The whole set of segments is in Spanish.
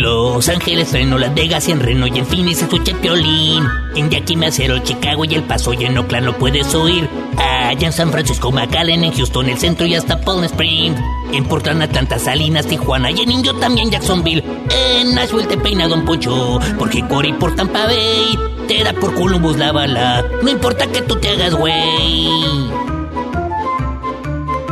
Los Ángeles, Reno, Las Vegas y en Reno y en Phoenix escucha Piolín. En Yakima, Cero, Chicago y El Paso y en Oakland lo puedes oír. Allá en San Francisco, McAllen, en Houston, el centro y hasta Palm Springs. En Portland, Atlanta, Salinas, Tijuana y en Indio también Jacksonville. En Nashville te peina Don Poncho, porque Cory por Tampa Bay te da por Columbus la bala. No importa que tú te hagas güey.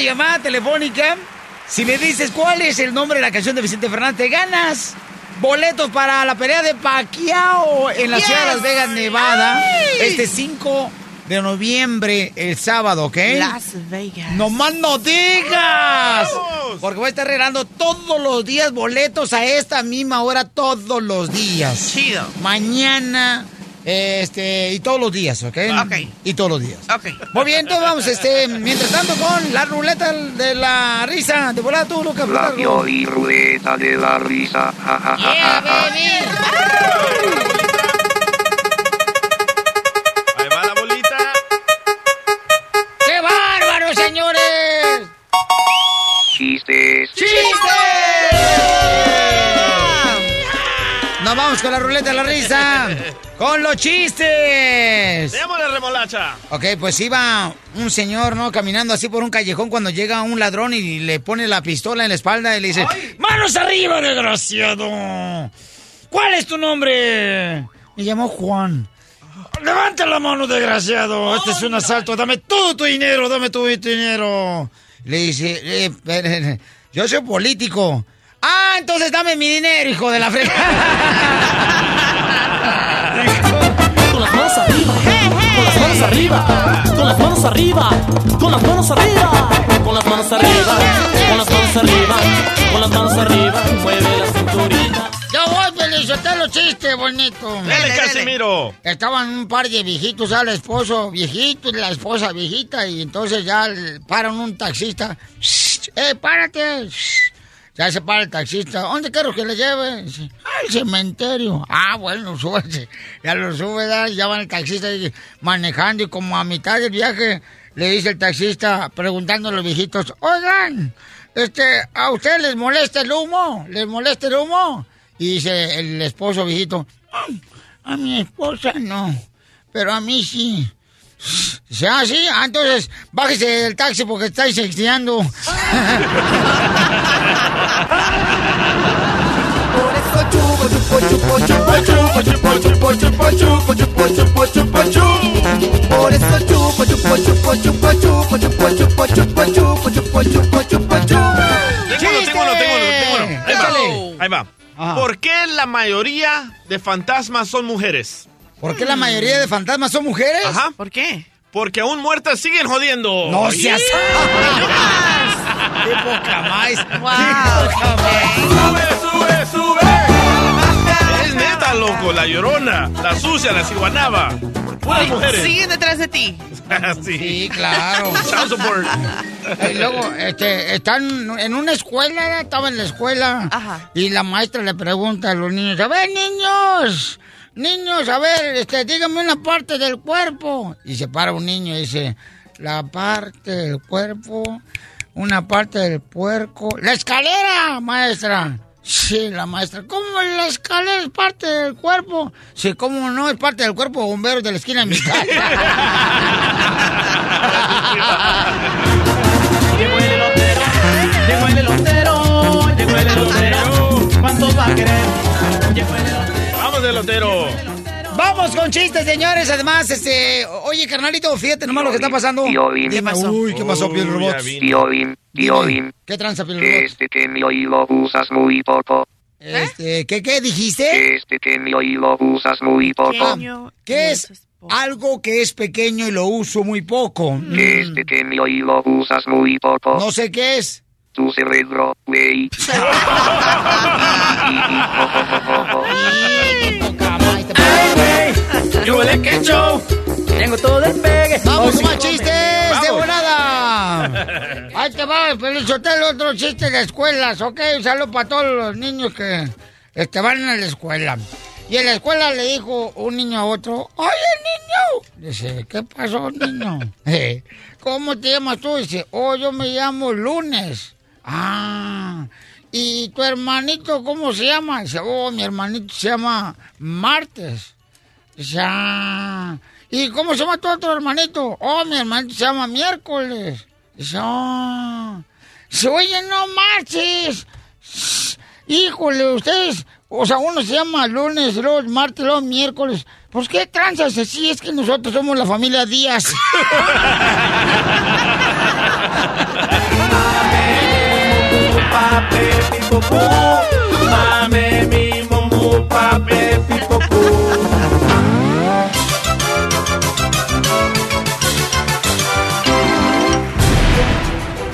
Llamada telefónica. Si me dices cuál es el nombre de la canción de Vicente Fernández, te ganas boletos para la pelea de Pacquiao en la ciudad de Las Vegas, Nevada. Este 5 de noviembre, el sábado, ¿ok? Las Vegas. ¡No más no digas! Porque voy a estar regalando todos los días boletos a esta misma hora, todos los días. Chido. Mañana, este, y todos los días, ¿ok? Ok. Y todos los días. Ok. Muy bien, entonces vamos, este, mientras tanto con la ruleta de la risa. De volada tú, Lucas. La Fidalgo. violi ruleta de la risa. Ja, ja, ja, Yeah, ja, ja. baby. Ahí va la bolita. ¡Qué bárbaro, señores! Chistes. Nos vamos con la ruleta de la risa. Con los chistes. Démosle remolacha. Ok, pues iba un señor, ¿no? Caminando así por un callejón cuando llega un ladrón y le pone la pistola en la espalda y le dice, ¡Manos arriba, desgraciado! ¿Cuál es tu nombre? Me llamo Juan. Levanta la mano, desgraciado. Este es un asalto. Dame todo tu dinero, dame todo tu dinero. Le dice, eh, yo soy político. Ah, entonces dame mi dinero, hijo de la Con las manos arriba, con las manos arriba, con las manos arriba, con las manos arriba, con las manos arriba, con las manos arriba, con las manos arriba, mueve la cinturita. Yo voy, Pelizotelo, chiste bonito. Dale, Casimiro. Estaban un par de viejitos, al esposo viejito y la esposa viejita, y entonces ya paran un taxista. "Shh, ¡Eh, párate! Shh". Ya se para el taxista. ¿Dónde quiero que le lleve? Al cementerio. Ah, bueno, súbase. Ya lo sube, ya, ya va el taxista manejando y como a mitad del viaje le dice el taxista, preguntando a los viejitos, oigan, este, ¿a ustedes les molesta el humo? ¿Les molesta el humo? Y dice el esposo viejito, "Mm, a mi esposa no, pero a mí sí. ¿Se así? Ah, entonces bájese del taxi porque estáis sexteando. Por eso chupo, chupo, chupo, chupo, chupo, chupo, chupo, chupo, chupo, chupo, chupo, chupo, uno, tengo uno. Ahí va. Ahí va. ¿Por qué la mayoría de fantasmas son mujeres? ¿Por qué la mayoría de fantasmas son mujeres? Ajá. ¿Por qué? Porque aún muertas siguen jodiendo. No seas... ¡Qué poca más! ¡Qué poca más! ¡Sube, sube, sube! Es neta, loco, la llorona, la sucia, la ciguanaba. Puras mujeres. Siguen detrás de ti. sí. Sí, claro. Child support. Y luego, este, están en una escuela, estaba en la escuela, Ajá. y la maestra le pregunta a los niños, a ver, niños, niños, a ver, este, díganme una parte del cuerpo. Y se para un niño y dice, la parte del cuerpo, una parte del puerco, la escalera, maestra. Sí, la maestra. ¿Cómo la escalera es parte del cuerpo? Sí, ¿cómo no? Es parte del cuerpo de bomberos de la esquina de mi casa. Llegó el elotero, llegó el elotero, llegó el elotero. Elotero. Vamos, con chistes, señores. Además, este. Oye, carnalito, fíjate nomás lo que está pasando. Piolín. ¿Qué pasó? Uy, ¿qué pasó, Piel Robot? Piolín, Piolín. ¿Qué tranza, Piel Que Robot? este pequeño hilo usas muy poco. Este, ¿qué, qué dijiste? Que este pequeño hilo usas muy poco. Pequeño, ¿Qué es algo que es pequeño y lo uso muy poco? Que este pequeño hilo usas muy poco. No sé qué es. Tu cerebro, güey. Yo el que show, tengo todo el pegue. ¡Vamos Oh, sí, más chistes de volada! Ahí te va, Pelichotel, otro chiste de escuelas, ¿ok? Un saludo para todos los niños que este, van a la escuela. Y en la escuela le dijo un niño a otro, ¡Oye, niño! Dice, ¿qué pasó, niño? "Eh, ¿Cómo te llamas tú? Dice, oh, yo me llamo Lunes. Ah, ¿y tu hermanito cómo se llama? Dice, oh, mi hermanito se llama Martes. Dice, ah, ¿y cómo se llama tu otro hermanito? Oh, mi hermanito se llama Miércoles. Dice, oh. Dice, oye, no marches. Híjole, ustedes, o sea, uno se llama lunes, luego martes, luego miércoles. Pues qué tranzas así, es que nosotros somos la familia Díaz. Pape, pipopú. Mame, mi momu, pape, pipopú.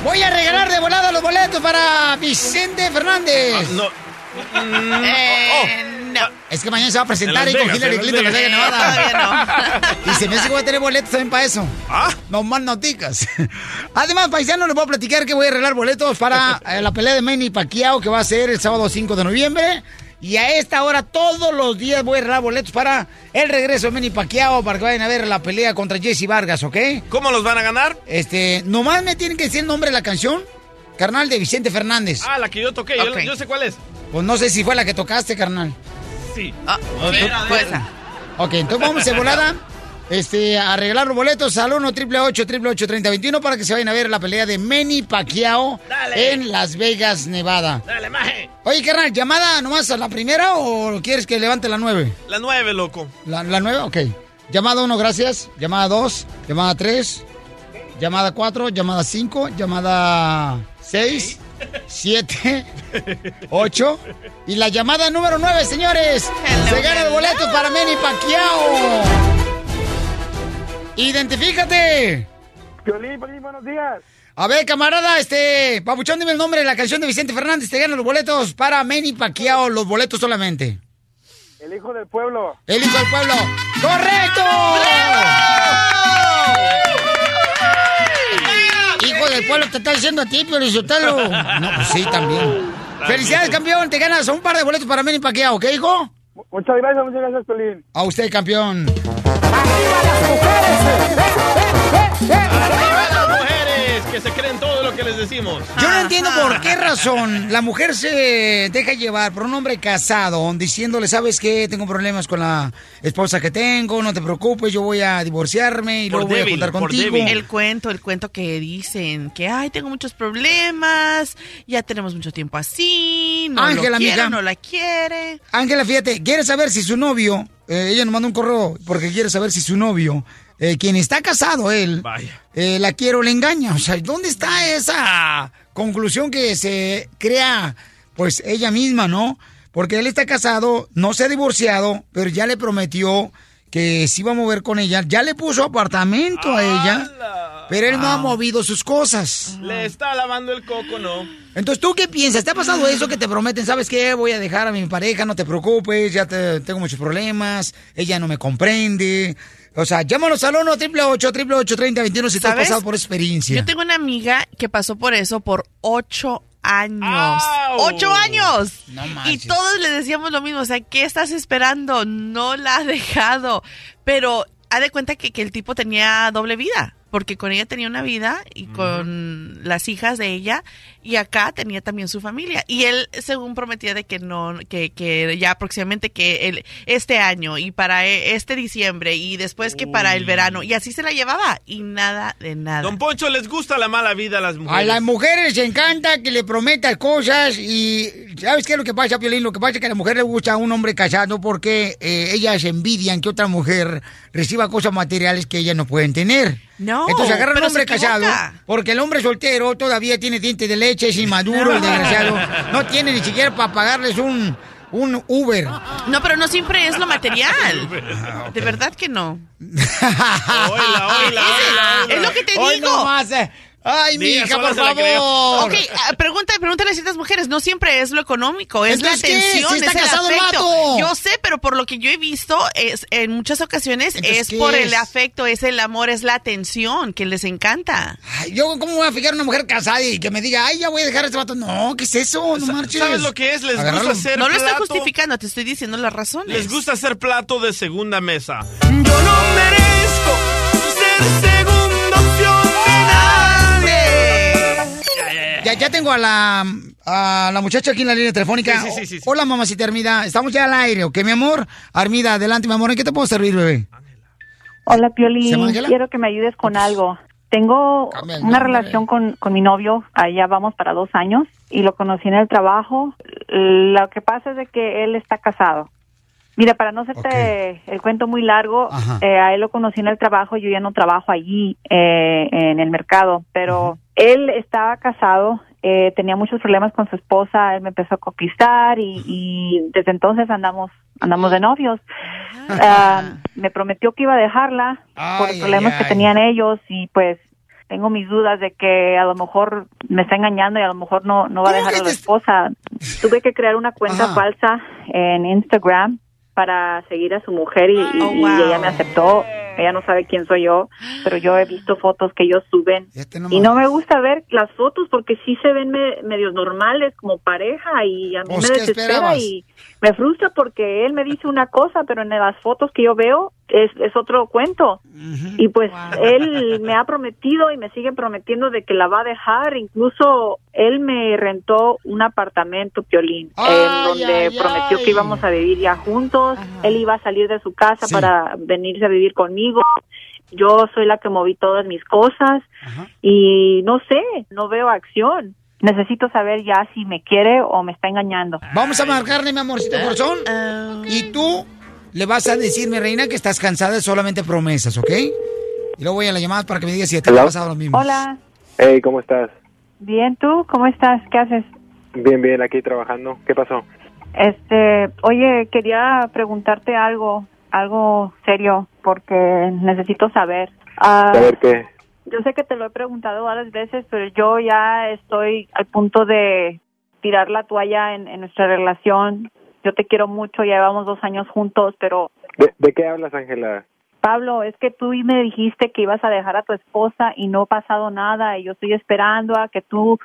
Voy a regalar de volada los boletos para Vicente Fernández. No. Eh, no. Es que mañana se va a presentar En ahí con Hillary Clinton en Las Vegas. Nevada. Todavía Y se me hace que voy a tener boletos también para eso. Ah. No más noticas. Además, paisano, les voy a platicar que voy a arreglar boletos para eh, la pelea de Manny Pacquiao que va a ser el sábado 5 de noviembre. Y a esta hora, todos los días voy a arreglar boletos para el regreso de Manny Pacquiao para que vayan a ver la pelea contra Jesse Vargas, ¿ok? ¿Cómo los van a ganar? Este, nomás me tienen que decir el nombre de la canción, carnal de Vicente Fernández. Ah, la que yo toqué. Yo-. Yo, sé cuál es. Pues no sé si fue la que tocaste, carnal. Sí. Ah, esa. Ok, entonces vamos de volada este, a arreglar los boletos al 1 888 3021 para que se vayan a ver la pelea de Manny Pacquiao Dale. en Las Vegas, Nevada. Dale, maje. Oye, carnal, ¿llamada nomás a la primera o quieres que levante la 9? La nueve, loco. ¿La, la 9? Ok. Llamada 1, gracias. Llamada 2, llamada 3, llamada 4, llamada 5, llamada 6, 7, 8 y la llamada número 9, señores. Hello, Se gana el boleto para Manny Pacquiao. Identifícate. Piolín, Piolín, buenos días. A ver, camarada, este, Papuchón, dime el nombre de la canción de Vicente Fernández. Te ganan los boletos para Manny Pacquiao, los boletos solamente. El hijo del pueblo. El hijo del pueblo. ¡Correcto! Hijo del pueblo, te está diciendo a ti, Pio Lizotelo. No, pues sí, también. Felicidades, campeón. Te ganas un par de boletos para Manny Pacquiao, ¿ok, hijo? Mu- Muchas gracias, muchas gracias, Piolín. A usted, campeón. ¡Arriba las mujeres! Que se creen todo lo que les decimos. Yo no entiendo por qué razón la mujer se deja llevar por un hombre casado diciéndole, ¿sabes qué? Tengo problemas con la esposa que tengo, no te preocupes, yo voy a divorciarme y Por luego voy a por contigo. débil. El cuento, el cuento que dicen que, ay, tengo muchos problemas, ya tenemos mucho tiempo así, no Ángela, lo quiero, no la quiere. Ángela, fíjate, quiere saber si su novio, eh, ella nos manda un correo porque quiere saber si su novio, eh, quien está casado él, Vaya. eh, la quiere o le engaña. O sea, ¿dónde está esa conclusión que se crea, pues, ella misma, no? Porque él está casado, no se ha divorciado, pero ya le prometió que se iba a mover con ella, ya le puso apartamento a ella. pero él no ha movido sus cosas. Le está lavando el coco, ¿no? Entonces, ¿tú qué piensas? ¿Te ha pasado eso que te prometen? ¿Sabes qué? Voy a dejar a mi pareja, no te preocupes, ya te- tengo muchos problemas, ella no me comprende. O sea, llámanos al 1 888 888 3021 si te has ¿Sabes? pasado por experiencia. Yo tengo una amiga que pasó por eso por ocho años. ¡Ocho años! y todos le decíamos lo mismo. O sea, ¿qué estás esperando? No la ha dejado. Pero ha de cuenta que, que el tipo tenía doble vida. Porque con ella tenía una vida y con las hijas de ella. Y acá tenía también su familia. Y él, según prometía de que no, que, que ya próximamente que el, este año y para e- este diciembre y después que para el verano. Y así se la llevaba. Y nada de nada. Don Poncho, ¿les gusta la mala vida a las mujeres? A las mujeres les encanta que le prometas cosas y ¿sabes qué es lo que pasa, Piolín? Lo que pasa es que a la mujer le gusta un hombre casado porque eh, ellas envidian que otra mujer reciba cosas materiales que ellas no pueden tener. No, Entonces agarran un hombre casado porque el hombre soltero todavía tiene dientes de leche, es inmaduro, el desgraciado. No tiene ni siquiera para pagarles un, un Uber. No, pero no siempre es lo material. De verdad que no. Es lo que te Hoy digo. nomás, eh. Ay, mi hija, por favor. Ok, ah, pregunta, pregúntale a ciertas mujeres. No siempre es lo económico, es la atención, es el afecto. Yo sé, pero por lo que yo he visto, es en muchas ocasiones Entonces, es ¿qué por es? el afecto, es el amor, es la atención que les encanta. Ay, Yo, ¿cómo voy a fijar a una mujer casada y que me diga, ay, ya voy a dejar a este vato? No, ¿qué es eso? No marches. ¿Sabes lo que es? Les Agarrarlo. gusta hacer No lo estoy plato. justificando, te estoy diciendo las razones. Les gusta hacer plato de segunda mesa. Ya, ya tengo a la, a la muchacha aquí en la línea telefónica. Sí, sí, sí. Hola, mamacita Armida. Estamos ya al aire, ¿ok, mi amor? Armida, adelante, mi amor. ¿En qué te puedo servir, bebé? Hola, ¿Se Piolín. llama Ángela? Quiero que me ayudes con algo. Tengo una relación con, con mi novio, allá vamos para dos años, y lo conocí en el trabajo. Lo que pasa es de que él está casado. Mira, para no hacerte el cuento muy largo, eh, a él lo conocí en el trabajo, yo ya no trabajo allí eh, en el mercado, pero él estaba casado, eh, tenía muchos problemas con su esposa, él me empezó a conquistar y, y desde entonces andamos andamos de novios. Ah, me prometió que iba a dejarla por los problemas ay, que tenían ellos y pues tengo mis dudas de que a lo mejor me está engañando y a lo mejor no, no va a dejar a la esposa. Tuve que crear una cuenta Ajá. falsa en Instagram para seguir a su mujer y, y- Oh, y ella me aceptó. Ella no sabe quién soy yo, pero yo he visto fotos que ellos suben. No y no me gusta ver las fotos porque sí se ven me- medios normales como pareja y a mí Pues, me ¿qué desespera y me frustra porque él me dice una cosa, pero en las fotos que yo veo es, es otro cuento. Y pues él me ha prometido y me sigue prometiendo de que la va a dejar. Incluso él me rentó un apartamento, Piolín, en Ay, donde ay, prometió ay. que íbamos a vivir ya juntos. Él iba a salir de su casa Sí. para venirse a vivir conmigo. Yo soy la que moví todas mis cosas y no sé, no veo acción. Necesito saber ya si me quiere o me está engañando. Vamos a marcarle, mi amorcito corazón. Ah, Y tú le vas a decir, mi reina, que estás cansada de solamente promesas, ¿ok? Y luego voy a la llamada para que me digas si te ha pasado lo mismo. Hola, Hey, ¿cómo estás? bien, ¿tú? ¿Cómo estás? ¿Qué haces? Bien, bien, aquí trabajando. ¿Qué pasó? Este, oye, quería preguntarte algo, algo serio, porque necesito saber. Ah, A ver qué. Yo sé que te lo he preguntado varias veces, pero yo ya estoy al punto de tirar la toalla en, en nuestra relación. Yo te quiero mucho, ya llevamos dos años juntos, pero ¿De, de qué hablas, Ángela? Pablo, es que tú me dijiste que ibas a dejar a tu esposa y no ha pasado nada y yo estoy esperando a que tú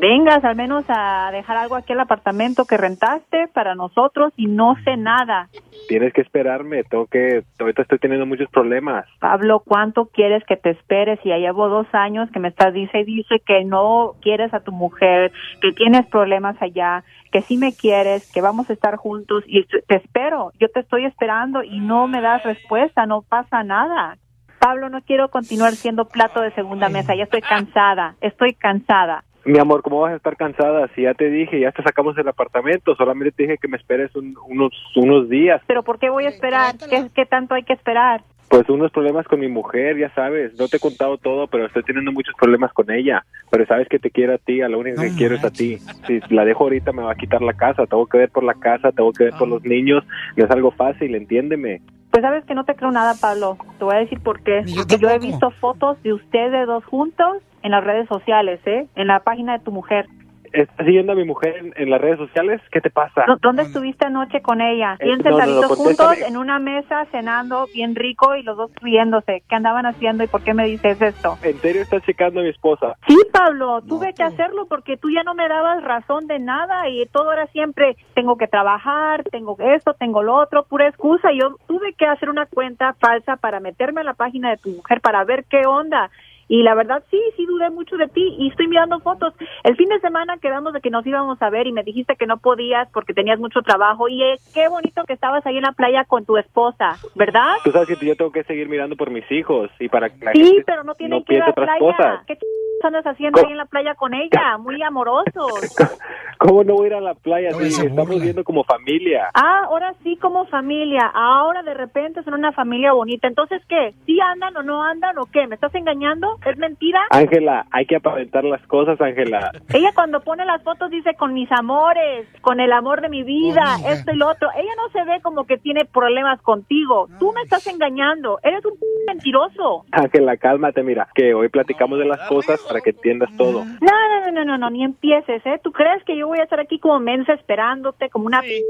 vengas al menos a dejar algo aquí al apartamento que rentaste para nosotros y no sé nada. Tienes que esperarme. Tengo que. Ahorita estoy teniendo muchos problemas. Pablo, ¿cuánto quieres que te esperes? Y ya llevo dos años que me estás dice y dice que no quieres a tu mujer, que tienes problemas allá, que sí me quieres, que vamos a estar juntos y te espero. Yo te estoy esperando y no me das respuesta, no pasa nada. Pablo, no quiero continuar siendo plato de segunda mesa, ya estoy cansada, estoy cansada. Mi amor, ¿cómo vas a estar cansada? Si ya te dije, ya te sacamos del apartamento. Solamente te dije que me esperes un- unos, unos días. Pero ¿por qué voy a esperar? ¿Qué, qué tanto hay que esperar? Pues unos problemas con mi mujer, ya sabes. No te he contado todo, pero estoy teniendo muchos problemas con ella. Pero sabes que te quiero a ti, a la única que quiero es a ti. Si la dejo ahorita me va a quitar la casa. Tengo que ver por la casa, tengo que ver por los niños. No es algo fácil, entiéndeme. Pues sabes que no te creo nada, Pablo. Te voy a decir por qué. Porque yo he visto fotos de ustedes dos juntos en las redes sociales, ¿eh? En la página de tu mujer. ¿Estás siguiendo a mi mujer en, en las redes sociales? ¿Qué te pasa? ¿Dó- ¿Dónde estuviste anoche con ella? Eh, Bien no, no, no, sentaditos juntos en una mesa cenando bien rico y los dos riéndose. ¿Qué andaban haciendo y por qué me dices esto? ¿En serio estás checando a mi esposa? Sí, Pablo, tuve que hacerlo porque tú ya no me dabas razón de nada y todo era siempre tengo que trabajar, tengo esto, tengo lo otro, pura excusa. Yo tuve que hacer una cuenta falsa para meterme a la página de tu mujer para ver qué onda. Y la verdad sí, sí dudé mucho de ti y estoy mirando fotos. El fin de semana quedamos de que nos íbamos a ver y me dijiste que no podías porque tenías mucho trabajo y eh, qué bonito que estabas ahí en la playa con tu esposa, ¿verdad? Tú sabes que yo tengo que seguir mirando por mis hijos y para que la Sí, gente pero no tienen no que ir a la playa. cosas. ¿Qué ch- andas haciendo ahí en la playa con ella? Muy amorosos. ¿Cómo no voy a ir a la playa? Sí, estamos viendo como familia. Ah, ahora sí como familia. Ahora de repente son una familia bonita. Entonces, ¿qué? ¿Sí andan o no andan o qué? ¿Me estás engañando? ¿Es mentira? Ángela, hay que aparentar las cosas, Ángela. Ella cuando pone las fotos dice con mis amores, con el amor de mi vida, esto y lo otro. Ella no se ve como que tiene problemas contigo. Tú me estás engañando. Eres un mentiroso. Ángela, cálmate, mira, que hoy platicamos de las cosas para que entiendas todo. No, no, no, no, no, no, ni empieces, ¿eh? ¿Tú crees que yo voy a estar aquí como mensa esperándote, como una p-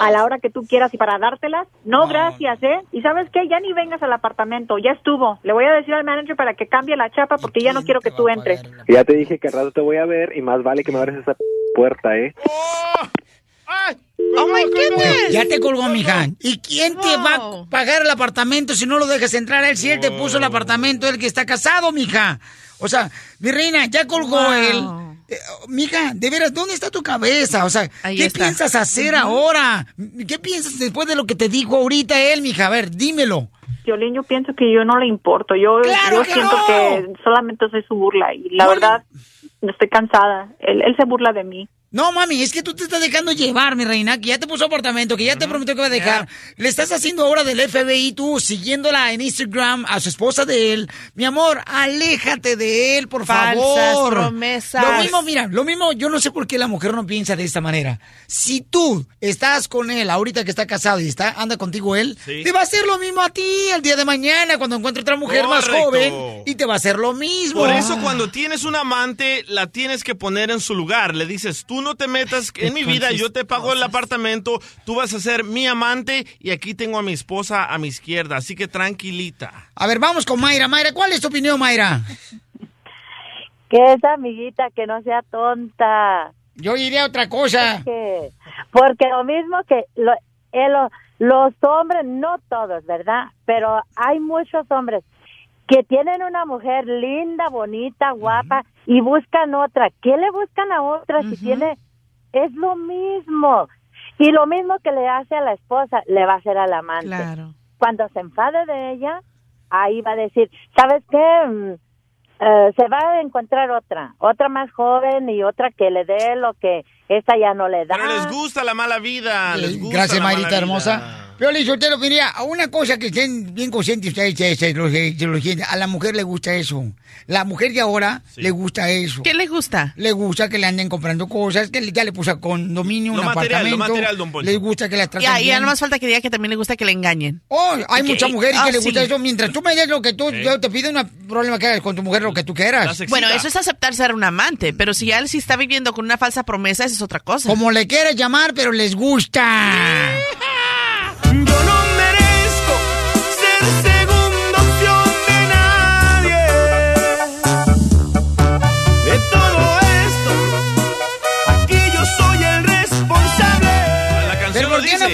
a la hora que tú quieras y para dártelas? No, gracias, ¿eh? Y sabes qué, ya ni vengas al apartamento, ya estuvo. Le voy a decir al manager para que cambie la chapa porque ya no quiero que tú entres. Ya te dije que al rato te voy a ver y más vale que me abres esa puerta, ¿eh? Oh my goodness. Ya te colgó, mija. ¿Y quién te va a pagar el apartamento si no lo dejas entrar a él? Si él te puso el apartamento, el que está casado, mija. O sea, mi reina, ya colgó Wow. él. Eh, mija, de veras, ¿dónde está tu cabeza? O sea, Ahí ¿qué está. piensas hacer Ujú. ahora? ¿Qué piensas después de lo que te dijo ahorita él, mija? A ver, dímelo. Violín, yo pienso que yo no le importo. Yo, ¡Claro yo que siento no! que solamente soy su burla y la No le- verdad estoy cansada. Él, él se burla de mí. No, mami, es que tú te estás dejando llevar, mi reina, que ya te puso apartamento, que ya te prometió que va a dejar. Le estás haciendo ahora del FBI tú, siguiéndola en Instagram a su esposa de él. Mi amor, aléjate de él, por Falsas favor. promesas. Lo mismo, mira, lo mismo, yo no sé por qué la mujer no piensa de esta manera. Si tú estás con él ahorita que está casado y está anda contigo él, Sí. te va a hacer lo mismo a ti el día de mañana cuando encuentre otra mujer más joven y te va a hacer lo mismo. Por eso cuando tienes un amante, la tienes que poner en su lugar. Le dices, tú no te metas en mi vida, yo te pago el apartamento, tú vas a ser mi amante y aquí tengo a mi esposa a mi izquierda, así que tranquilita. A ver, vamos con Mayra. Mayra, ¿cuál es tu opinión, Mayra? Que esa amiguita que no sea tonta. Yo iría a otra cosa. Que- porque lo mismo que lo- eh, lo- los hombres, no todos, ¿verdad? Pero hay muchos hombres que tienen una mujer linda, bonita, guapa y buscan otra. ¿Qué le buscan a otra si tiene? Es lo mismo. Y lo mismo que le hace a la esposa, le va a hacer al amante. Claro. Cuando se enfade de ella, ahí va a decir, ¿sabes qué? Mm, eh, se va a encontrar otra, otra más joven y otra que le dé lo que esta ya no le da. Pero les gusta la mala vida, les gusta Gracias, la mala Mayrita vida. hermosa. Pero te lo diría, a una cosa que estén bien conscientes ustedes, lo- lo entienden, a la mujer le gusta eso. La mujer de ahora le gusta eso. ¿Qué le gusta? Le gusta que le anden comprando cosas, que ya le puso condominio, Lo un material, lo apartamento. material, don Poncho. Le gusta que la traten Ya, y ya bien. no más falta que diga que también le gusta que le engañen. Oh, hay Y que- muchas mujeres ah, que le gusta sí. eso. Mientras tú me des lo que tú, yo te pido un problema que hagas con tu mujer lo que tú quieras. Bueno, eso es aceptar ser un amante, pero si ya él sí está viviendo con una falsa promesa, eso es otra cosa. Como le quieres llamar, pero les gusta.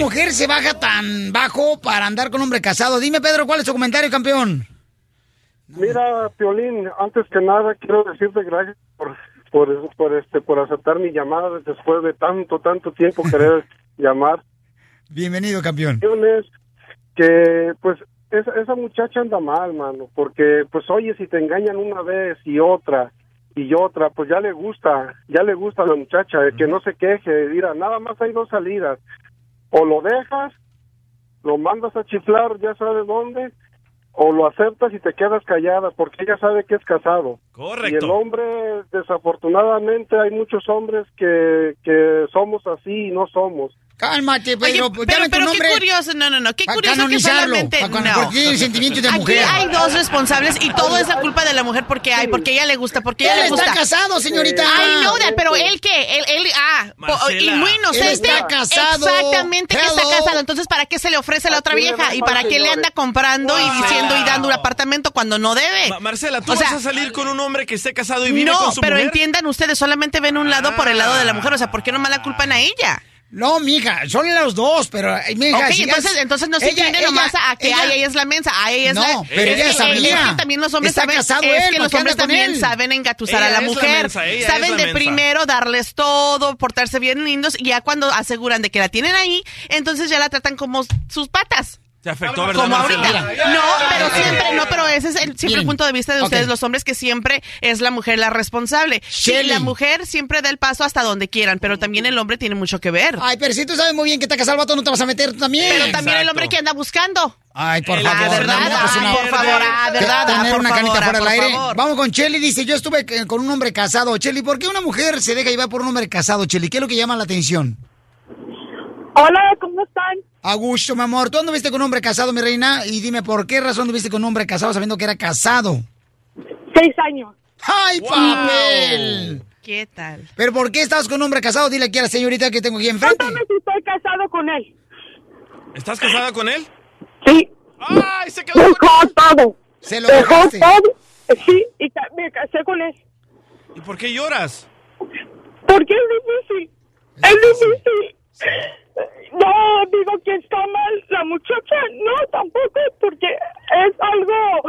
mujer se baja tan bajo para andar con un hombre casado? Dime, Pedro, ¿cuál es tu comentario, campeón? Mira, Piolín, antes que nada quiero decirte gracias por, por, por, este, por aceptar mi llamada después de tanto, tanto tiempo querer llamar. Bienvenido, campeón. Que, pues, esa, esa muchacha anda mal, mano, porque, pues, oye, si te engañan una vez y otra y otra, pues ya le gusta, ya le gusta a la muchacha, eh, que no se queje, mira, nada más hay dos salidas, o lo dejas, lo mandas a chiflar, ya sabes dónde, o lo aceptas y te quedas callada, porque ella sabe que es casado. Correcto. Y el hombre, desafortunadamente, hay muchos hombres que, que somos así y no somos. Cálmate, Oye, pero, tu pero qué curioso, no, no, no, qué curioso que solamente... no. porque tiene sentimientos de Aquí mujer. hay dos responsables y todo es la culpa de la mujer porque hay, porque ella le gusta, porque ella Él le está gusta. casado, señorita. Ay, no, pero él qué, él, él, ah, Marcela. y muy inocente. Está casado. Exactamente que está casado. Entonces, ¿para qué se le ofrece a la otra vieja? ¿Y para qué le anda comprando y diciendo y dando un apartamento cuando no debe? Ma- Marcela, ¿tú O sea, vas a salir con un hombre que esté casado y vive no, con su pero entiendan ustedes, solamente ven un lado por el lado de la mujer. O sea, ¿por qué nomás la culpan a ella? No, mija, son los dos, pero, mija, Ok, si entonces, es- entonces no se ella- entiende nomás ella- a que ella- ay, ella es la mensa, a ella es No, la... pero ella que- sabía. Es que también los hombres Está saben, casado es él, que ¿por los hombres también él? saben engatusar a la es la mujer. mensa, es saben la de mensa. primero darles todo, portarse bien lindos y ya cuando aseguran de que la tienen ahí, entonces ya la tratan como sus patas. Te afectó, ¿verdad, Como ahorita. No, pero siempre, no, pero ese es el, siempre Miren, el punto de vista de ustedes, los hombres, que siempre es la mujer la responsable. Sí, la mujer siempre da el paso hasta donde quieran, pero también el hombre tiene mucho que ver. Ay, pero si tú sabes muy bien que está casado el vato, no te vas a meter tú también. Pero también el hombre que anda buscando. Ay, por favor. ¿verdad? no, pues Ay, una- por favor, ¿verdad? Tener por una favor, canita fuera del por aire. favor. Vamos con Chelly, dice, yo estuve eh, con un hombre casado. Chelly, ¿por qué una mujer se deja llevar por un hombre casado, Chelly? ¿Qué es lo que llama la atención? Hola, ¿cómo están? A gusto, mi amor. ¿Tú anduviste con un hombre casado, mi reina? Y dime, ¿por qué razón anduviste con un hombre casado sabiendo que era casado? Seis años. ¡Ay, papel! ¿Qué tal? ¿Pero por qué estabas con un hombre casado? Dile aquí a la señorita que tengo aquí enfrente. Cuéntame si estoy casado con él. ¿Estás casada con él? Sí. ¡Ay, se quedó Dejó todo. Se lo Dejó dejaste. todo. Sí, y me casé con él. ¿Y por qué lloras? Porque es difícil. Es difícil. No digo que está mal la muchacha, no, tampoco, porque es algo,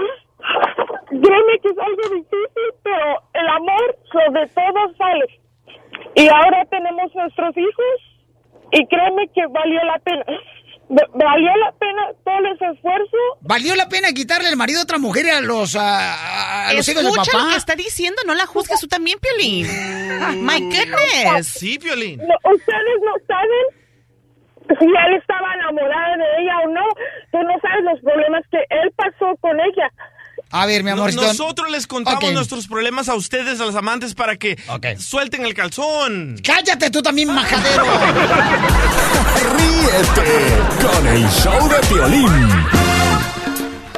créeme que es algo difícil, pero el amor sobre todo sale. Y ahora tenemos nuestros hijos y créeme que valió la pena. Valió la pena todo ese esfuerzo. ¿Valió la pena quitarle el marido a otra mujer a los, a, a los hijos de Escucha papá? lo que está diciendo, no la juzgues tú también, Piolín. My goodness. Sí, Piolín. No, ustedes no saben si él estaba enamorado de ella o no. Tú no sabes los problemas que él pasó con ella. A ver, mi No- amorcito. nosotros les contamos nuestros problemas a ustedes, a los amantes, para que suelten el calzón. ¡Cállate tú también, majadero! Ríete con el show de violín.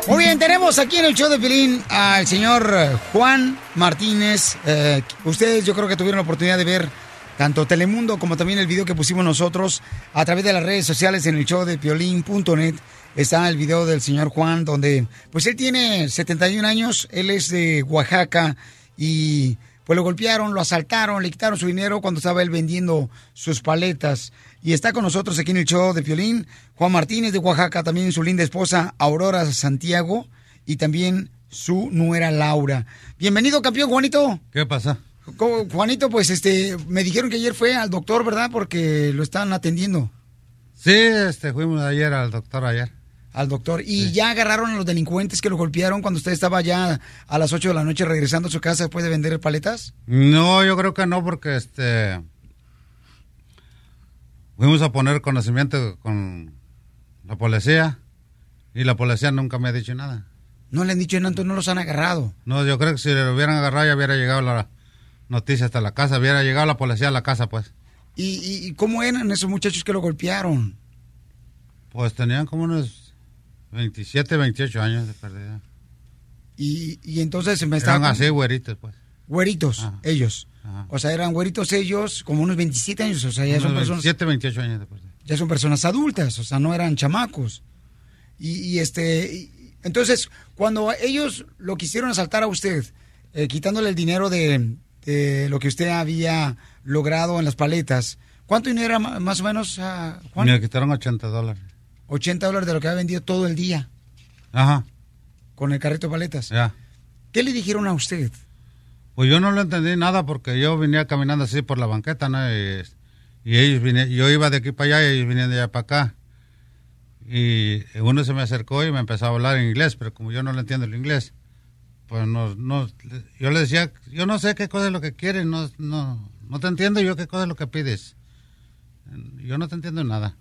Muy bien, tenemos aquí en el show de Pilín al señor Juan Martínez. Eh, ustedes yo creo que tuvieron la oportunidad de ver tanto Telemundo como también el video que pusimos nosotros a través de las redes sociales en el show de piolín.net. Está el video del señor Juan donde pues él tiene 71 años, él es de Oaxaca y pues lo golpearon, lo asaltaron, le quitaron su dinero cuando estaba él vendiendo sus paletas. Y está con nosotros aquí en el show de Piolín, Juan Martínez de Oaxaca, también su linda esposa Aurora Santiago y también su nuera Laura. Bienvenido, campeón Juanito. ¿Qué pasa? Juanito, pues este, me dijeron que ayer fue al doctor, ¿verdad? Porque lo están atendiendo. Sí, este, fuimos ayer al doctor ayer. Al doctor. ¿Y ya agarraron a los delincuentes que lo golpearon cuando usted estaba ya a las 8 de la noche regresando a su casa después de vender paletas? No, yo creo que no, porque este. Fuimos a poner conocimiento con la policía y la policía nunca me ha dicho nada. No le han dicho nada, entonces no los han agarrado. No, yo creo que si lo hubieran agarrado ya hubiera llegado la noticia hasta la casa, hubiera llegado la policía a la casa, pues. ¿Y, y- y cómo eran esos muchachos que lo golpearon? Pues tenían como unos 27, 28 años de pérdida. Y, y entonces me estaban... así, güeritos, pues. Güeritos, ellos. O sea, eran güeritos ellos, como unos 27 años, o sea, ya son personas... 27, 28 años de pérdida. ya son personas adultas, o sea, no eran chamacos. Y, y, este, y- entonces, cuando ellos lo quisieron asaltar a usted, eh, quitándole el dinero de, de lo que usted había logrado en las paletas, ¿cuánto dinero era más o menos, ah, Juan? Me quitaron 80 dólares. 80 dólares de lo que había vendido todo el día Ajá, con el carrito de paletas. ya. ¿Qué le dijeron a usted? Pues yo no lo entendí nada porque yo venía caminando así por la banqueta, ¿no? Y, y ellos vinieron, yo iba de aquí para allá y ellos venían de allá para acá. Y uno se me acercó y me empezó a hablar en inglés, pero como yo no le entiendo el inglés, pues no, no, yo le decía, yo no sé qué cosa es lo que quieres, no, no, no te entiendo yo qué cosa es lo que pides. Yo no te entiendo nada.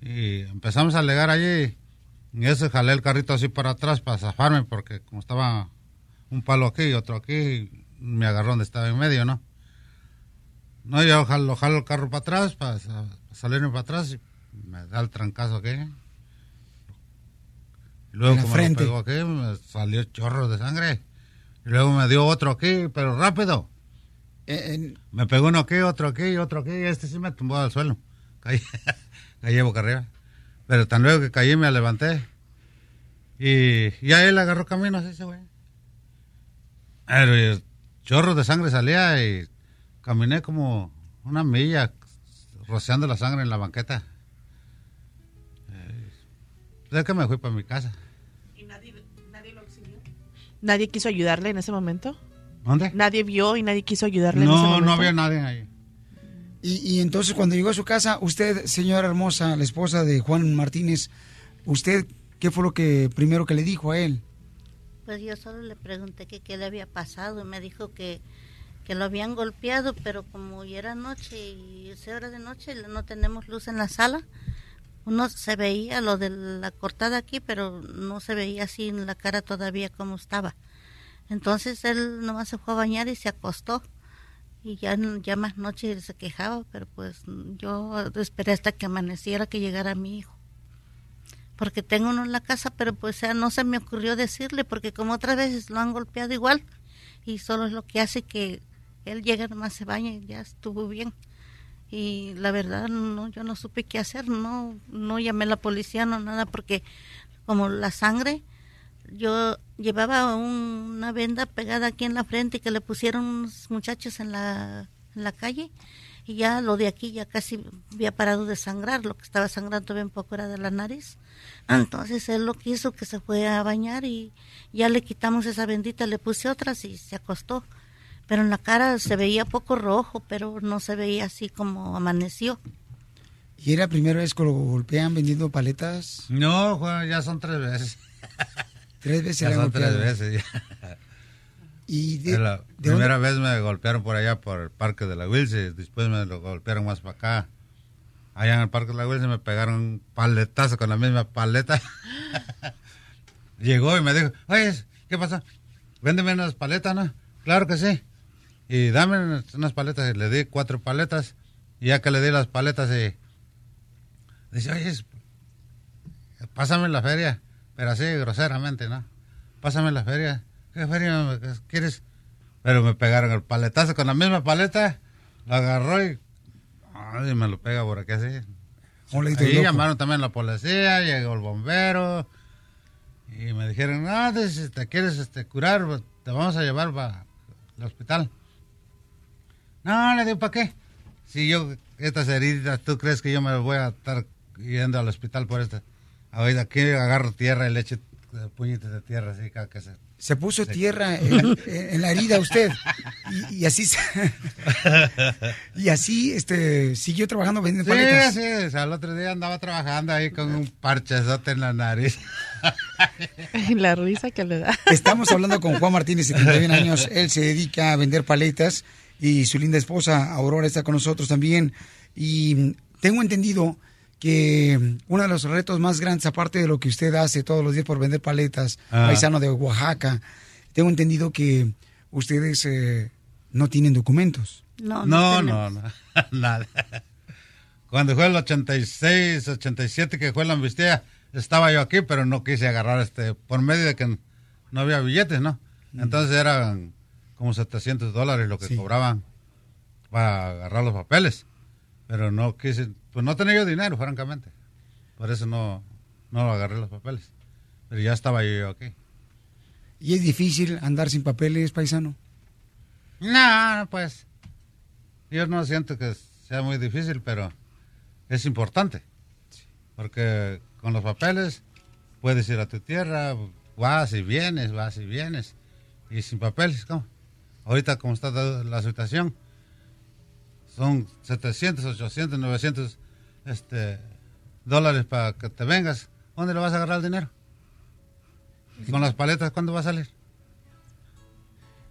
Y empezamos a alegar allí, y eso jalé el carrito así para atrás para zafarme, porque como estaba un palo aquí y otro aquí, me agarró donde estaba en medio, ¿no? No, yo jalo, jalo el carro para atrás para, salirme para atrás y me da el trancazo aquí. Y luego como frente. pegó aquí, me salió chorro de sangre. Y luego me dio otro aquí, pero rápido. Eh, Me pegó uno aquí, otro aquí, otro aquí, y este sí me tumbó al suelo. Caí, caí boca arriba. Pero tan luego que caí me levanté. Y ya él agarró camino así ese güey. Pero el chorro de sangre salía y caminé como una milla rociando la sangre en la banqueta. Eh, Es que me fui para mi casa. ¿Nadie quiso ayudarle en ese momento? ¿Dónde? ¿Nadie vio y nadie quiso ayudarle en ese No, momento? no había nadie ahí. Y, y entonces cuando llegó a su casa, usted, señora hermosa, la esposa de Juan Martínez, ¿usted qué fue lo que primero que le dijo a él? Pues yo solo le pregunté que qué le había pasado y me dijo que, que lo habían golpeado, pero como ya era noche y es hora de noche, no tenemos luz en la sala, uno se veía lo de la cortada aquí, pero no se veía así en la cara todavía como estaba. Entonces él nomás se fue a bañar y se acostó. Y ya, ya más noche se quejaba, pero pues yo esperé hasta que amaneciera que llegara mi hijo porque tengo uno en la casa, pero pues no se me ocurrió decirle, porque como otras veces lo han golpeado igual, y solo es lo que hace que él llega nomás se baña y ya estuvo bien. Y la verdad, no, yo no supe qué hacer, no, no llamé a la policía, no nada, porque como la sangre, yo llevaba un- una venda pegada aquí en la frente que le pusieron unos muchachos en la, en la calle, y ya lo de aquí ya casi había parado de sangrar, lo que estaba sangrando bien poco era de la nariz. Entonces él lo que hizo que se fue a bañar y ya le quitamos esa bendita, le puse otras y se acostó. Pero en la cara se veía poco rojo, pero no se veía así como amaneció. ¿Y era la primera vez que lo golpean vendiendo paletas? No, Juan, ya son tres veces. Tres veces Ya han son tres golpeado. veces. ya. ¿Y de, la de primera dónde- vez me golpearon por allá por el parque de la Wilson, después me lo golpearon más para acá. Allá en el parque de la Wilson me pegaron un paletazo con la misma paleta. Llegó y me dijo, oye, ¿qué pasa? Véndeme unas paletas, ¿no? Claro que sí. Y dame unas- paletas. Y le di cuatro paletas. Y ya que le di las paletas, y dice, oye, pásame la feria. Pero así, groseramente, ¿no? Pásame la feria. ¿Qué feria quieres? Pero me pegaron el paletazo con la misma paleta. Lo agarró y, ay, me lo pega por aquí así. Loco. llamaron también la policía, llegó el bombero. Y me dijeron, no, te- si te quieres este, curar, pues, te vamos a llevar para el hospital. No, le digo, ¿para qué? Si yo, estas heridas, ¿tú crees que yo me voy a estar yendo al hospital por estas? Ahorita aquí agarro tierra y le echo eh, puñitos de tierra así cada que se... Se puso se- tierra en, en la herida usted. Y, y así se- y así este siguió trabajando vendiendo Sí, paletas. sí, o sea, el otro día andaba trabajando ahí con un parchezote en la nariz. La risa que le da. Estamos hablando con Juan Martínez, 71 años. Él se dedica a vender paletas y su linda esposa Aurora está con nosotros también. Y tengo entendido que uno de los retos más grandes, aparte de lo que usted hace todos los días por vender paletas, Ah. paisano de Oaxaca, tengo entendido que ustedes eh, no tienen documentos. No, No, no, no, nada. Cuando fue el 86, 87 que fue la amnistía, estaba yo aquí, pero no quise agarrar este, por medio de que no había billetes, ¿no? Entonces eran como 700 dólares lo que cobraban para agarrar los papeles. Pero no quise, pues no tenía yo dinero, francamente. Por eso no, no agarré los papeles. Pero ya estaba yo aquí. ¿Y es difícil andar sin papeles, paisano? No, pues yo no siento que sea muy difícil, pero es importante. Porque con los papeles puedes ir a tu tierra, vas y vienes, vas y vienes. Y sin papeles, ¿cómo? Ahorita como está la la situación, son 700, 800, 900 este, dólares para que te vengas. ¿Dónde le vas a agarrar el dinero? ¿Y con las paletas cuándo va a salir?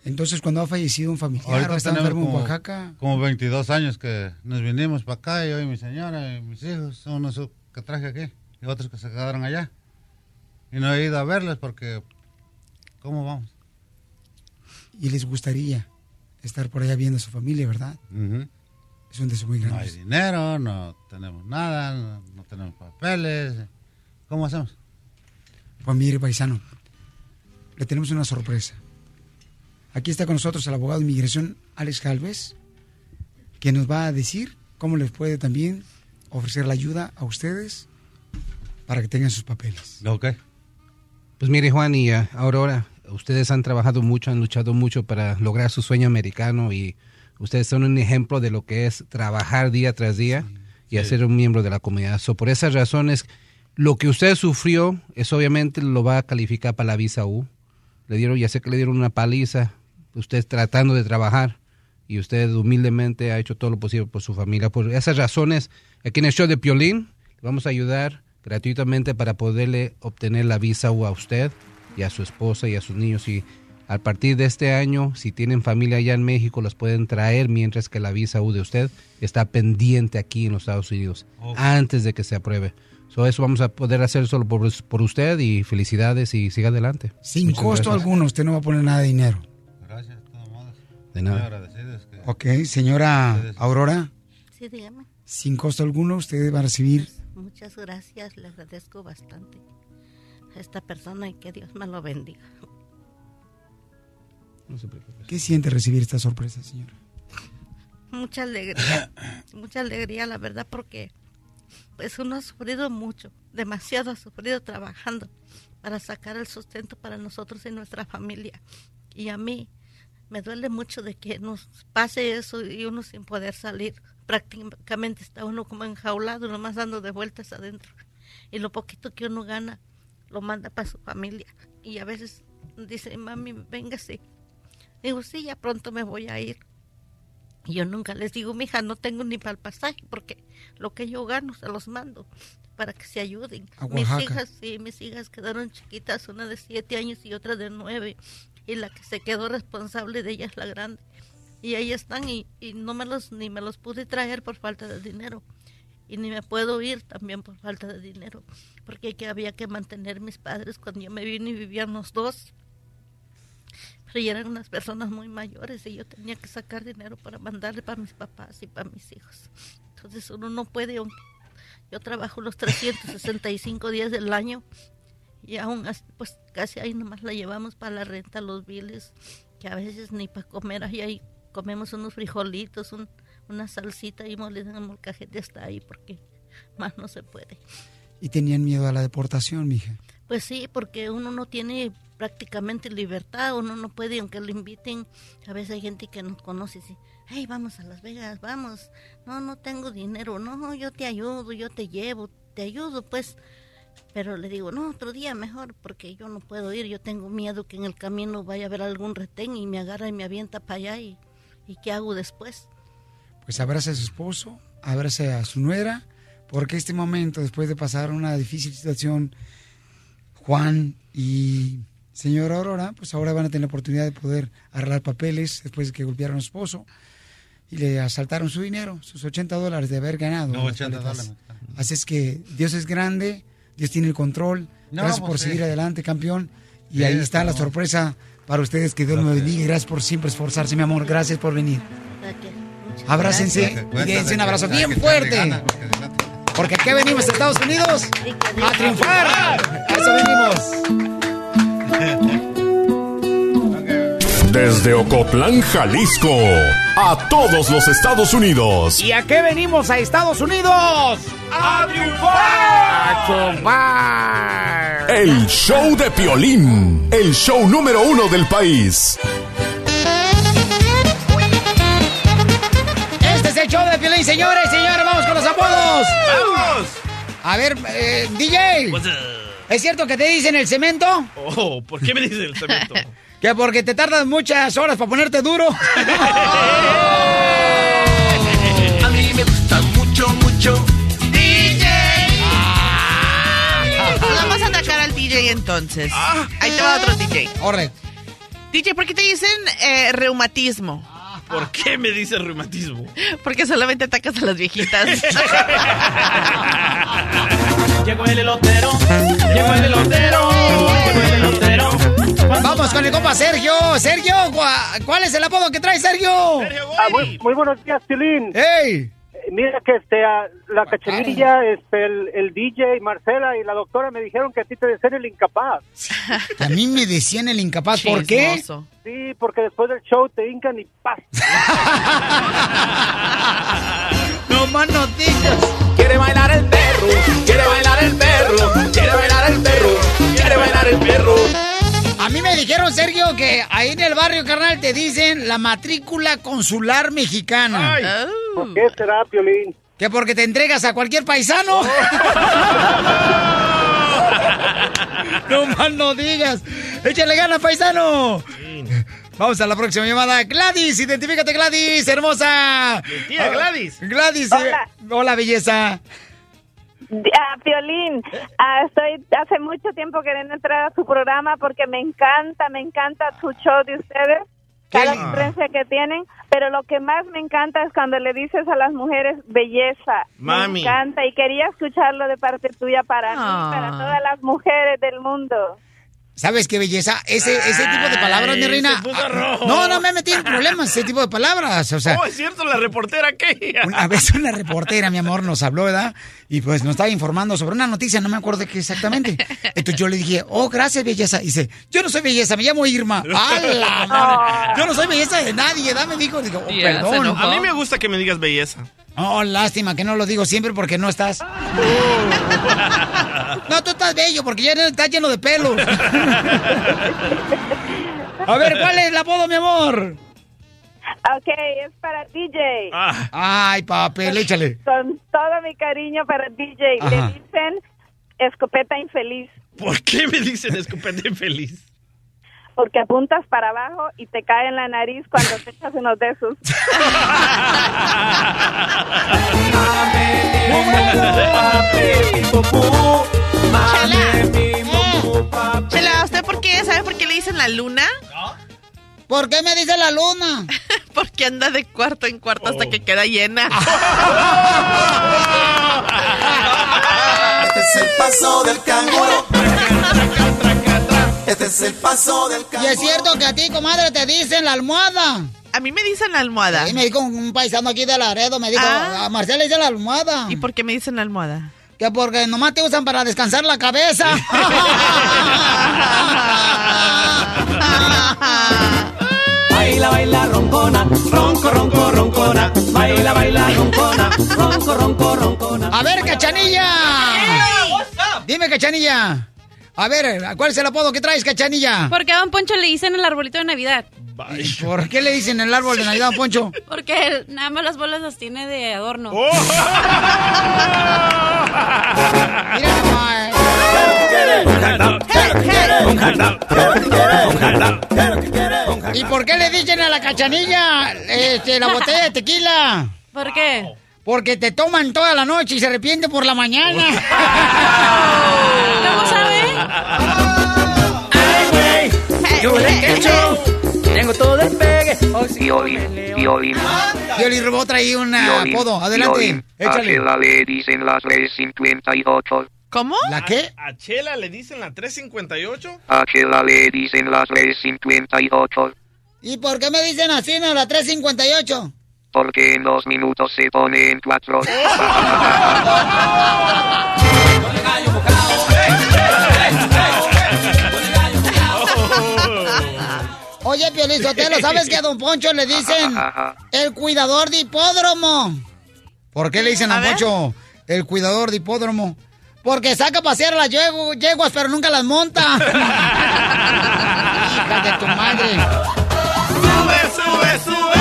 Entonces, cuando ha fallecido un familiar o Ahorita está enfermo en como, Oaxaca, como 22 años que nos vinimos para acá, yo y mi señora y mis hijos, unos que traje aquí y otros que se quedaron allá. Y no he ido a verles porque, ¿cómo vamos? y les gustaría estar por allá viendo a su familia, ¿verdad? Ujú. Es un deseo muy No grande. hay dinero, no tenemos nada, no, no tenemos papeles. ¿Cómo hacemos? Pues mire, paisano, le tenemos una sorpresa. Aquí está con nosotros el abogado de inmigración, Alex Galvez, que nos va a decir cómo les puede también ofrecer la ayuda a ustedes para que tengan sus papeles. Ok. Pues mire, Juan y eh, Aurora, ustedes han trabajado mucho, han luchado mucho para lograr su sueño americano y ustedes son un ejemplo de lo que es trabajar día tras día y hacer un miembro de la comunidad. So, por esas razones, lo que usted sufrió, eso obviamente lo va a calificar para la visa U. Le dieron, ya sé que le dieron una paliza, usted tratando de trabajar y usted humildemente ha hecho todo lo posible por su familia. Por esas razones, aquí en el show de Piolín, le vamos a ayudar gratuitamente para poderle obtener la visa U a usted y a su esposa y a sus niños. Y a partir de este año, si tienen familia allá en México, los pueden traer mientras que la visa U de usted está pendiente aquí en los Estados Unidos, antes de que se apruebe. So, eso vamos a poder hacer solo por, por usted y felicidades y siga adelante. Sin Muchas costo gracias. alguno, usted no va a poner nada de dinero. De nada. Ok, señora Aurora, Sí, dígame. sin costo alguno, usted va a recibir Muchas gracias, le agradezco bastante a esta persona y que Dios me lo bendiga. ¿Qué siente recibir esta sorpresa, señora? Mucha alegría, mucha alegría, la verdad, porque pues uno ha sufrido mucho, demasiado ha sufrido trabajando para sacar el sustento para nosotros y nuestra familia. Y a mí me duele mucho de que nos pase eso y uno sin poder salir. Prácticamente está uno como enjaulado, nomás dando de vueltas adentro. Y lo poquito que uno gana lo manda para su familia. Y a veces dice, mami, véngase. Digo, sí, ya pronto me voy a ir. Y yo nunca les digo, mija, no tengo ni para el pasaje, porque lo que yo gano se los mando para que se ayuden. Mis hijas, sí, mis hijas quedaron chiquitas, una de siete años y otra de nueve. Y la que se quedó responsable de ella es la grande. Y ahí están y, y no me los, ni me los pude traer por falta de dinero. Y ni me puedo ir también por falta de dinero. Porque que había que mantener mis padres cuando yo me vine y vivían los dos. Pero ya eran unas personas muy mayores y yo tenía que sacar dinero para mandarle para mis papás y para mis hijos. Entonces uno no puede, yo trabajo los 365 días del año y aún así, pues casi ahí nomás la llevamos para la renta, los biles, que a veces ni para comer, ahí, ahí comemos unos frijolitos, un- una salsita y molida en el molcajete hasta ahí porque más no se puede. y tenían miedo a la deportación, mija. Pues sí, porque uno no tiene prácticamente libertad, uno no puede, aunque lo inviten, a veces hay gente que nos conoce y dice, hey, vamos a Las Vegas, vamos, no, no tengo dinero, no, yo te ayudo, yo te llevo, te ayudo, pues, pero le digo, no, otro día mejor, porque yo no puedo ir, yo tengo miedo que en el camino vaya a haber algún retén y me agarra y me avienta para allá y, y ¿qué hago después? Pues abrace a su esposo, abrace a su nuera, porque este momento, después de pasar una difícil situación, Juan y señora Aurora, pues ahora van a tener la oportunidad de poder arreglar papeles después de que golpearon a su esposo y le asaltaron su dinero, sus 80 dólares de haber ganado. No, las 80 paletas. dólares. Así es que Dios es grande, Dios tiene el control. No, gracias pues por sí. seguir adelante, campeón. Y Sí, ahí está la sorpresa para ustedes. Que Dios me bendiga y gracias por siempre esforzarse, mi amor. Gracias por venir. Abrácense y dense un abrazo bien fuerte. Porque aquí venimos a Estados Unidos a triunfar. A eso venimos. Desde Ocotlán, Jalisco, a todos los Estados Unidos. ¿Y a qué venimos a Estados Unidos? ¡A triunfar! ¡A triunfar! El show de Piolín, el show número uno del país. Este es el show de Piolín, señores, señores. Vamos con los apodos. ¡Vamos! A ver, eh, DJ. ¿Es cierto que te dicen el cemento? Oh, ¿por qué me dice el cemento? Que porque te tardas muchas horas para ponerte duro. A mí me gusta mucho, mucho. DJ. Vamos a atacar al DJ entonces. Ahí te va otro DJ. Corre. DJ, ¿por qué te dicen eh, reumatismo? ¿Por qué me dice reumatismo? Porque solamente atacas a las viejitas. Llegó el elotero, llegó el elotero, llegó el elotero. Vamos con el compa Sergio. Sergio, ¿cuál, es el apodo que trae Sergio? Ah, muy, muy buenos días, Tilín. ¡Ey! Mira que este, ah, la cachanilla, este, el, el DJ, Marcela y la doctora me dijeron que a ti te decían el incapaz. A mí me decían el incapaz, ¿por qué? Sí, porque después del show te hincan y paz. No más noticias. Quiere bailar el perro, quiere bailar el perro, quiere bailar el perro, quiere bailar el perro. A mí me dijeron, Sergio, que ahí en el barrio, carnal, te dicen la matrícula consular mexicana. ¿Por qué será, Piolín? Que porque te entregas a cualquier paisano. no más no digas. Échale ganas, paisano. Vamos a la próxima llamada. Gladys, identifícate, Gladys, hermosa. Tía Gladys. Gladys, eh, hola, belleza. Ah, Piolín, ah, estoy hace mucho tiempo queriendo entrar a su programa porque me encanta, me encanta su show de ustedes, cada lindo. ocurrencia que tienen, pero lo que más me encanta es cuando le dices a las mujeres belleza. Mami. Me encanta y quería escucharlo de parte tuya para Ah. mí, para todas las mujeres del mundo. ¿Sabes qué belleza? Ese, ese tipo de palabras, mi reina. se puso ah, rojo. No, no me metí en problemas, ese tipo de palabras. O sea, oh, es cierto, la reportera aquella. Una vez una reportera, mi amor, nos habló, ¿verdad? Y pues nos estaba informando sobre una noticia, no me acuerdo de qué exactamente. Entonces yo le dije, oh, gracias, belleza. Y dice, yo no soy belleza, me llamo Irma. ¡Hala, madre! Yo no soy belleza de nadie, ¿verdad? Me dijo, digo, oh, perdón. A mí me gusta que me digas belleza. Oh, lástima que no lo digo siempre porque no estás. No, tú estás bello porque ya estás lleno de pelos. A ver, ¿cuál es el apodo, mi amor? Ok, es para DJ. Ay, papel, échale. Con todo mi cariño para DJ. Ajá. Le dicen escopeta infeliz. ¿Por qué me dicen escopeta infeliz? Porque apuntas para abajo y te cae en la nariz cuando te echas unos de esos. Chela, ¿usted por qué? ¿Sabe por qué le dicen la luna? ¿Por qué me dice la luna? Porque anda de cuarto en cuarto hasta Oh. que queda llena. Este es el paso del canguro. Este es el paso del Y es cierto que a ti, comadre, te dicen la almohada. A mí me dicen la almohada. Sí, me dijo un, paisano aquí de Laredo, me dijo, Ah. a Marcela le dice la almohada. ¿Y por qué me dicen la almohada? Que porque nomás te usan para descansar la cabeza. Baila, baila, roncona, ronco, ronco, roncona. Baila, baila, roncona, ronco, ronco, roncona. A ver, cachanilla. Dime, cachanilla. A ver, ¿cuál es el apodo que traes, cachanilla? Porque a Don Poncho le dicen el arbolito de Navidad. ¿Por qué le dicen el árbol de Navidad, don Poncho? Porque él nada más las bolas las tiene de adorno. Oh. Mira nomás. ¿Y por qué le dicen a la cachanilla este, la botella de tequila? ¿Por qué? Porque te toman toda la noche y se arrepiente por la mañana. ¿Cómo sabe? Yo le echo, tengo todo el pegue. Violín, violín, Violín Robot traía un apodo. Adelante. violín. A Échale. Chela le dicen las 358. ¿Cómo? ¿La qué? ¿A Chela le dicen la 358? A Chela le dicen las 358. ¿Y por qué me dicen así en la 358? Porque en dos minutos se pone en cuatro. Oye, Piolín Sotelo, ¿sabes que a Don Poncho le dicen el cuidador de hipódromo? ¿Por qué le dicen a, A. Poncho el cuidador de hipódromo? Porque saca a pasear a las yegu- yeguas, pero nunca las monta. Hija de tu madre. Sube, sube, sube.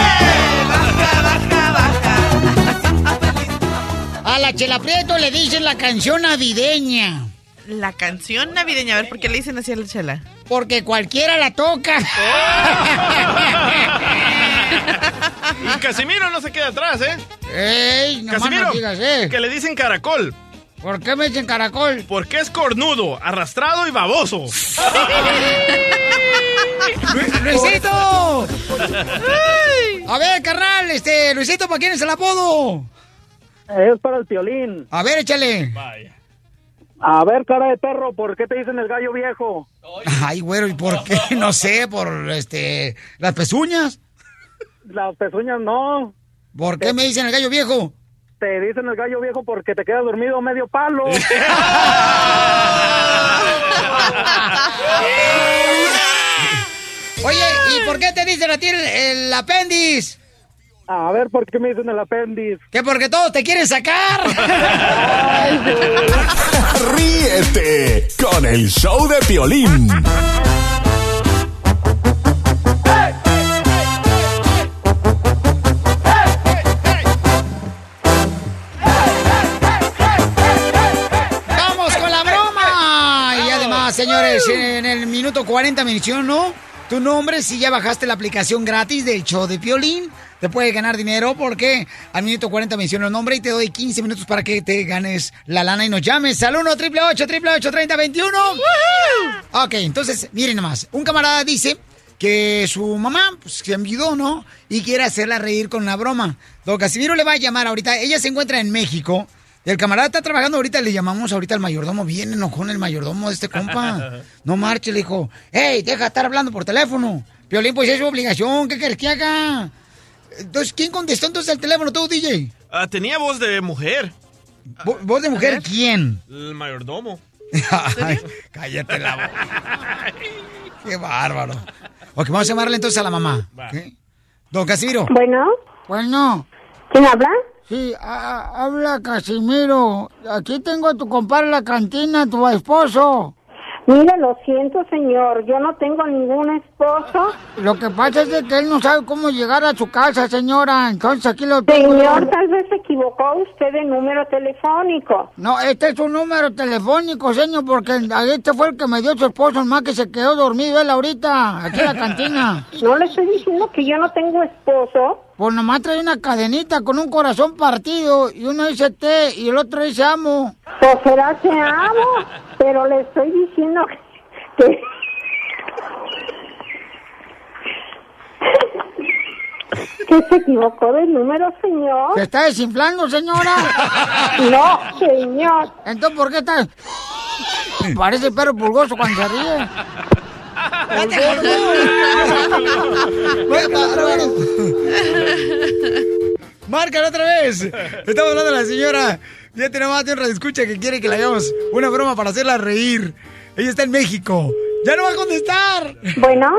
A la Chela Prieto le dicen la canción navideña. La canción navideña, a ver, ¿por qué le dicen así a la chela? Porque cualquiera la toca. Y Casimiro no se queda atrás, ¿eh? ¡Ey! Casimiro, no digas, eh. que le dicen caracol. ¿Por qué me dicen caracol? Porque es cornudo, arrastrado y baboso. ¡Luisito! A ver, carnal, este, Luisito, ¿para quién es el apodo? Es para el piolín. A ver, échale. A ver, cara de perro, ¿por qué te dicen el gallo viejo? Ay, güero, ¿y por qué? No sé, por este las pezuñas. Las pezuñas no. ¿Por qué me dicen el gallo viejo? Te dicen el gallo viejo porque te quedas dormido medio palo. Oye, ¿y por qué te dicen a ti el, el apéndice? A ver, ¿por qué me dicen el apéndice? Que porque todos te quieren sacar. Ríete con el show de Piolín. Señores, en el minuto 40 menciono tu nombre si ya bajaste la aplicación gratis del show de Piolín. Te puede ganar dinero porque al minuto 40 menciono el nombre y te doy 15 minutos para que te ganes la lana y nos llames al 1 888 3021 Ok, entonces, miren nomás. Un camarada dice que su mamá pues, se enviudó, ¿no? Y quiere hacerla reír con una broma. Don Casimiro le va a llamar ahorita. Ella se encuentra en México. El camarada está trabajando ahorita, le llamamos ahorita al mayordomo. Bien enojón el mayordomo de este compa. No marche, le dijo. ¡Ey, deja de estar hablando por teléfono! Piolín, pues es su obligación. ¿Qué quieres que haga? Entonces, ¿quién contestó entonces el teléfono? ¿Tú, DJ? Ah, tenía voz de mujer. ¿Vo- ¿Voz de mujer quién? El mayordomo. Ay, cállate la boca. Qué bárbaro. Ok, vamos a llamarle entonces a la mamá. Don Casimiro. Bueno. Bueno. ¿Quién habla? Sí, a- habla Casimiro. Aquí tengo a tu compadre en la cantina, tu esposo. Mire, lo siento, señor. Yo no tengo ningún esposo. Lo que pasa es que él no sabe cómo llegar a su casa, señora. Entonces aquí lo tengo. Señor, tal vez se equivocó usted de número telefónico. No, este es un número telefónico, señor, porque este fue el que me dio su esposo, más que se quedó dormido él ahorita, aquí en la cantina. No le estoy diciendo que yo no tengo esposo. Pues nomás trae una cadenita con un corazón partido y uno dice te y el otro dice amo. Pues será que amo, pero le estoy diciendo que... ¿Que se equivocó de número, señor? ¿Se está desinflando, señora? No, señor. Entonces, ¿por qué está...? Parece perro pulgoso cuando se ríe. Márcala otra vez. Estamos hablando de la señora. Ya tenemos más de un escucha que quiere que le hagamos una broma para hacerla reír. Ella está en México. ¡Ya no va a contestar! Bueno.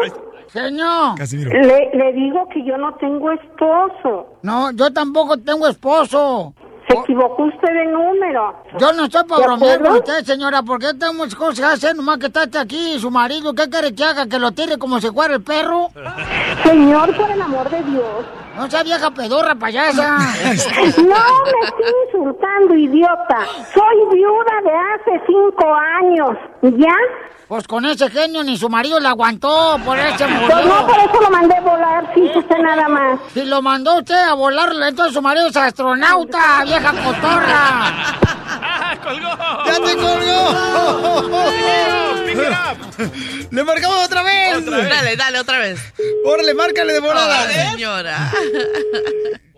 Señor. Casimiro. Le, le digo que yo no tengo esposo. No, yo tampoco tengo esposo. Se equivocó usted de número. Yo no estoy para ¿De bromear con usted, señora, porque muchas cosas que hacer, nomás que está este aquí, su marido, ¿qué quiere que haga? ¿Que lo tire como si fuera el perro? Señor, por el amor de Dios. No sea vieja pedorra, payasa. No me estoy insultando, idiota. Soy viuda de hace cinco años. ¿Ya? Pues con ese genio ni su marido le aguantó, por eso se murió. Pues no, por eso lo mandé volar, sí, usted nada más. Si lo mandó usted a volar, entonces su marido es astronauta, vieja cotorra. ¡Ya te colgó! ¡Le marcamos otra vez! Dale, dale, otra vez. ¡Órale, márcale de volada! Ah, señora.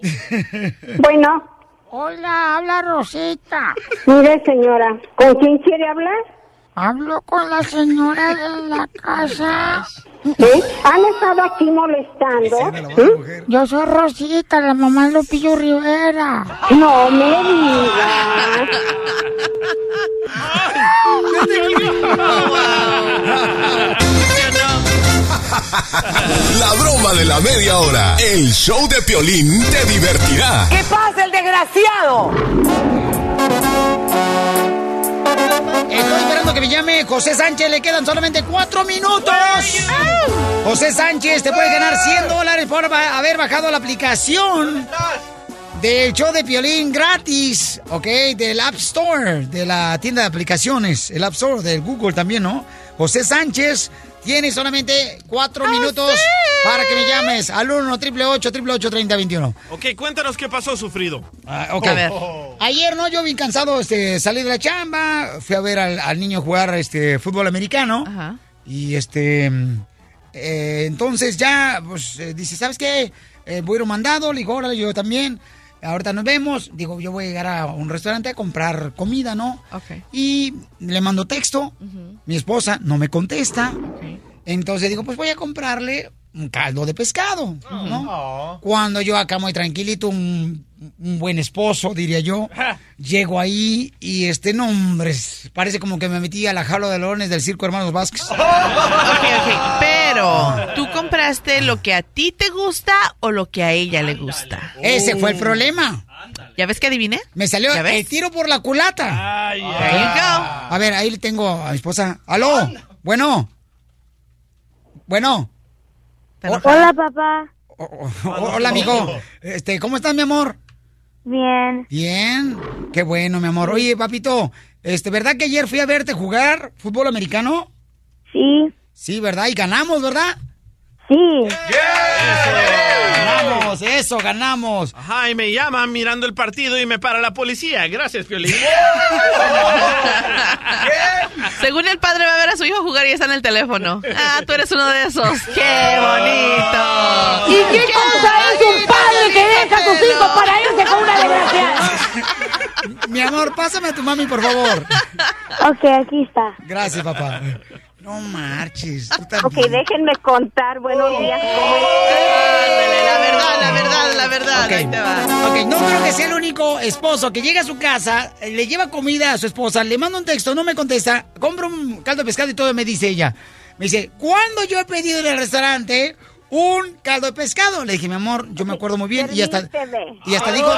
Bueno. Hola, habla Rosita. Mire, señora, ¿con quién quiere hablar? Hablo con la señora de la casa. ¿Eh? ¿Han estado aquí molestando? ¿Eh? Yo soy Rosita, la mamá de Lupillo Rivera. No me digas. La broma de la media hora. El show de Piolín te divertirá. ¿Qué pasa, el desgraciado? Estoy esperando que me llame José Sánchez. Le quedan solamente cuatro minutos. José Sánchez te puede ganar 100 dólares por haber bajado la aplicación del show de Piolín gratis, ¿ok? Del App Store, de la tienda de aplicaciones. El App Store del Google también, ¿no? José Sánchez tiene solamente cuatro minutos para que me llames al 1 888 3021 Ok, cuéntanos qué pasó, sufrido. Ah, ok. Ayer, ¿no? Yo bien cansado, este, salí de la chamba, fui a ver al, al niño jugar este fútbol americano. Y este. eh, entonces ya, pues, eh, dice, ¿sabes qué? Eh, voy a ir a un mandado, le digo, órale, yo también. Ahorita nos vemos. Digo, yo voy a llegar a un restaurante a comprar comida, ¿no? Ok. Y le mando texto. Mi esposa no me contesta. Entonces digo, pues voy a comprarle un caldo de pescado, ¿no? Cuando yo acá muy tranquilito, un, un buen esposo, diría yo, llego ahí y este, no, hombre, parece como que me metí a la jaula de leones del circo Hermanos Vázquez. Ok, ok. Pero, ¿tú compraste lo que a ti te gusta o lo que a ella le gusta? Ese fue el problema. ¿Ya ves que adiviné? Me salió el tiro por la culata. There you go. A ver, ahí le tengo a mi esposa. ¡Aló! Bueno. Bueno. Hola, papá. Hola, amigo. Este, ¿cómo estás, mi amor? Bien. Bien. Qué bueno, mi amor. Oye, papito, este, ¿verdad que ayer fui a verte jugar fútbol americano? Sí. Sí, ¿verdad? Y ganamos, ¿verdad? Sí. Ganamos, eso, ganamos. Ajá, y me llaman mirando el partido y me para la policía. Gracias, Piolín. Según el padre va a ver a su hijo jugar y está en el teléfono. Ah, tú eres uno de esos. ¡Qué bonito! ¿Y qué cosa es un padre que deja a sus hijos para irse con una desgraciada? Mi amor, pásame a tu mami, por favor. Ok, aquí está. Gracias, papá. No marches. tú Ok, déjenme contar. Buenos días. ¿cómo La verdad, la verdad, la verdad. Ok. Ahí te va. Ok, no creo que sea el único esposo que llega a su casa, eh, le lleva comida a su esposa, le manda un texto, no me contesta, compra un caldo de pescado y todo me dice ella. Me dice, ¿cuándo yo he pedido en el restaurante un caldo de pescado? Le dije, mi amor, yo me acuerdo muy bien. Y hasta, y hasta dijo...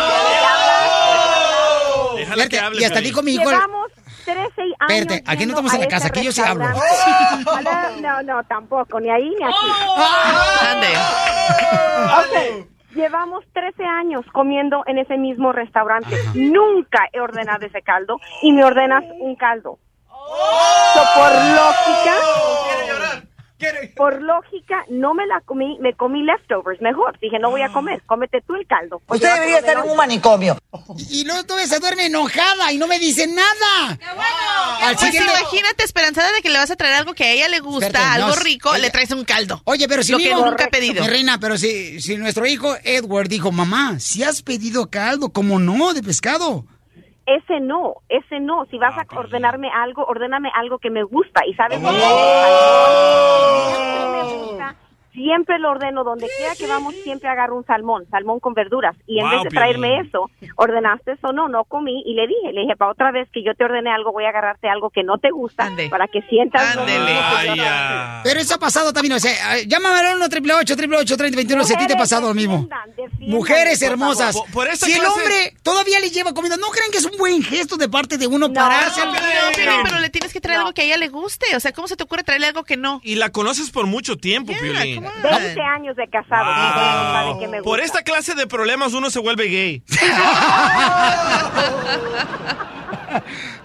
Déjala que Fíjate, hable, y hasta dijo mi hijo... Llevamos 13 años. Espérate, aquí no estamos en la casa, aquí yo sí hablo. restaurante. No, no, no, tampoco, ni ahí ni aquí. Ok, llevamos 13 años comiendo en ese mismo restaurante. Nunca he ordenado ese caldo y me ordenas un caldo. So, por lógica, por lógica, no me la comí, me comí leftovers mejor. Dije, no voy a comer, cómete tú el caldo. Usted debería estar en un manicomio. Y luego todavía se duerme enojada y no me dice nada. Al Pues siguiente- imagínate, esperanzada de que le vas a traer algo que a ella le gusta, Espérate, no, algo es- rico, ella- le traes un caldo. Oye, pero si Lo mi que hijo- nunca he pedido. Mi reina, pero si, si nuestro hijo Edward dijo, mamá, si has pedido caldo, ¿cómo no? De pescado. Ese no, ese no. Si vas a ordenarme algo, ordéname algo que me gusta. Y sabes qué? Siempre me gusta, Siempre lo ordeno donde quiera que vamos, siempre agarro un salmón, salmón con verduras. Y en Wow, vez de traerme Piolín. eso, ordenaste eso, no, no comí. Y le dije, le dije, para otra vez que yo te ordene algo, voy a agarrarte algo que no te gusta para que sientas. Pero eso ha pasado también, o sea, llámame al 1 888 888 3021 si a ti te ha pasado lo mismo. Mujeres hermosas. Por- si el hombre todavía le lleva comida, ¿no creen que es un buen gesto de parte de uno pararse? No, Piolín, pero le tienes que traer algo que a ella le guste. O sea, ¿cómo se te ocurre traerle algo que no? Y la conoces por mucho tiempo, Piolín. 20 años de casado. no sabe que me Por gusta. esta clase de problemas uno se vuelve gay.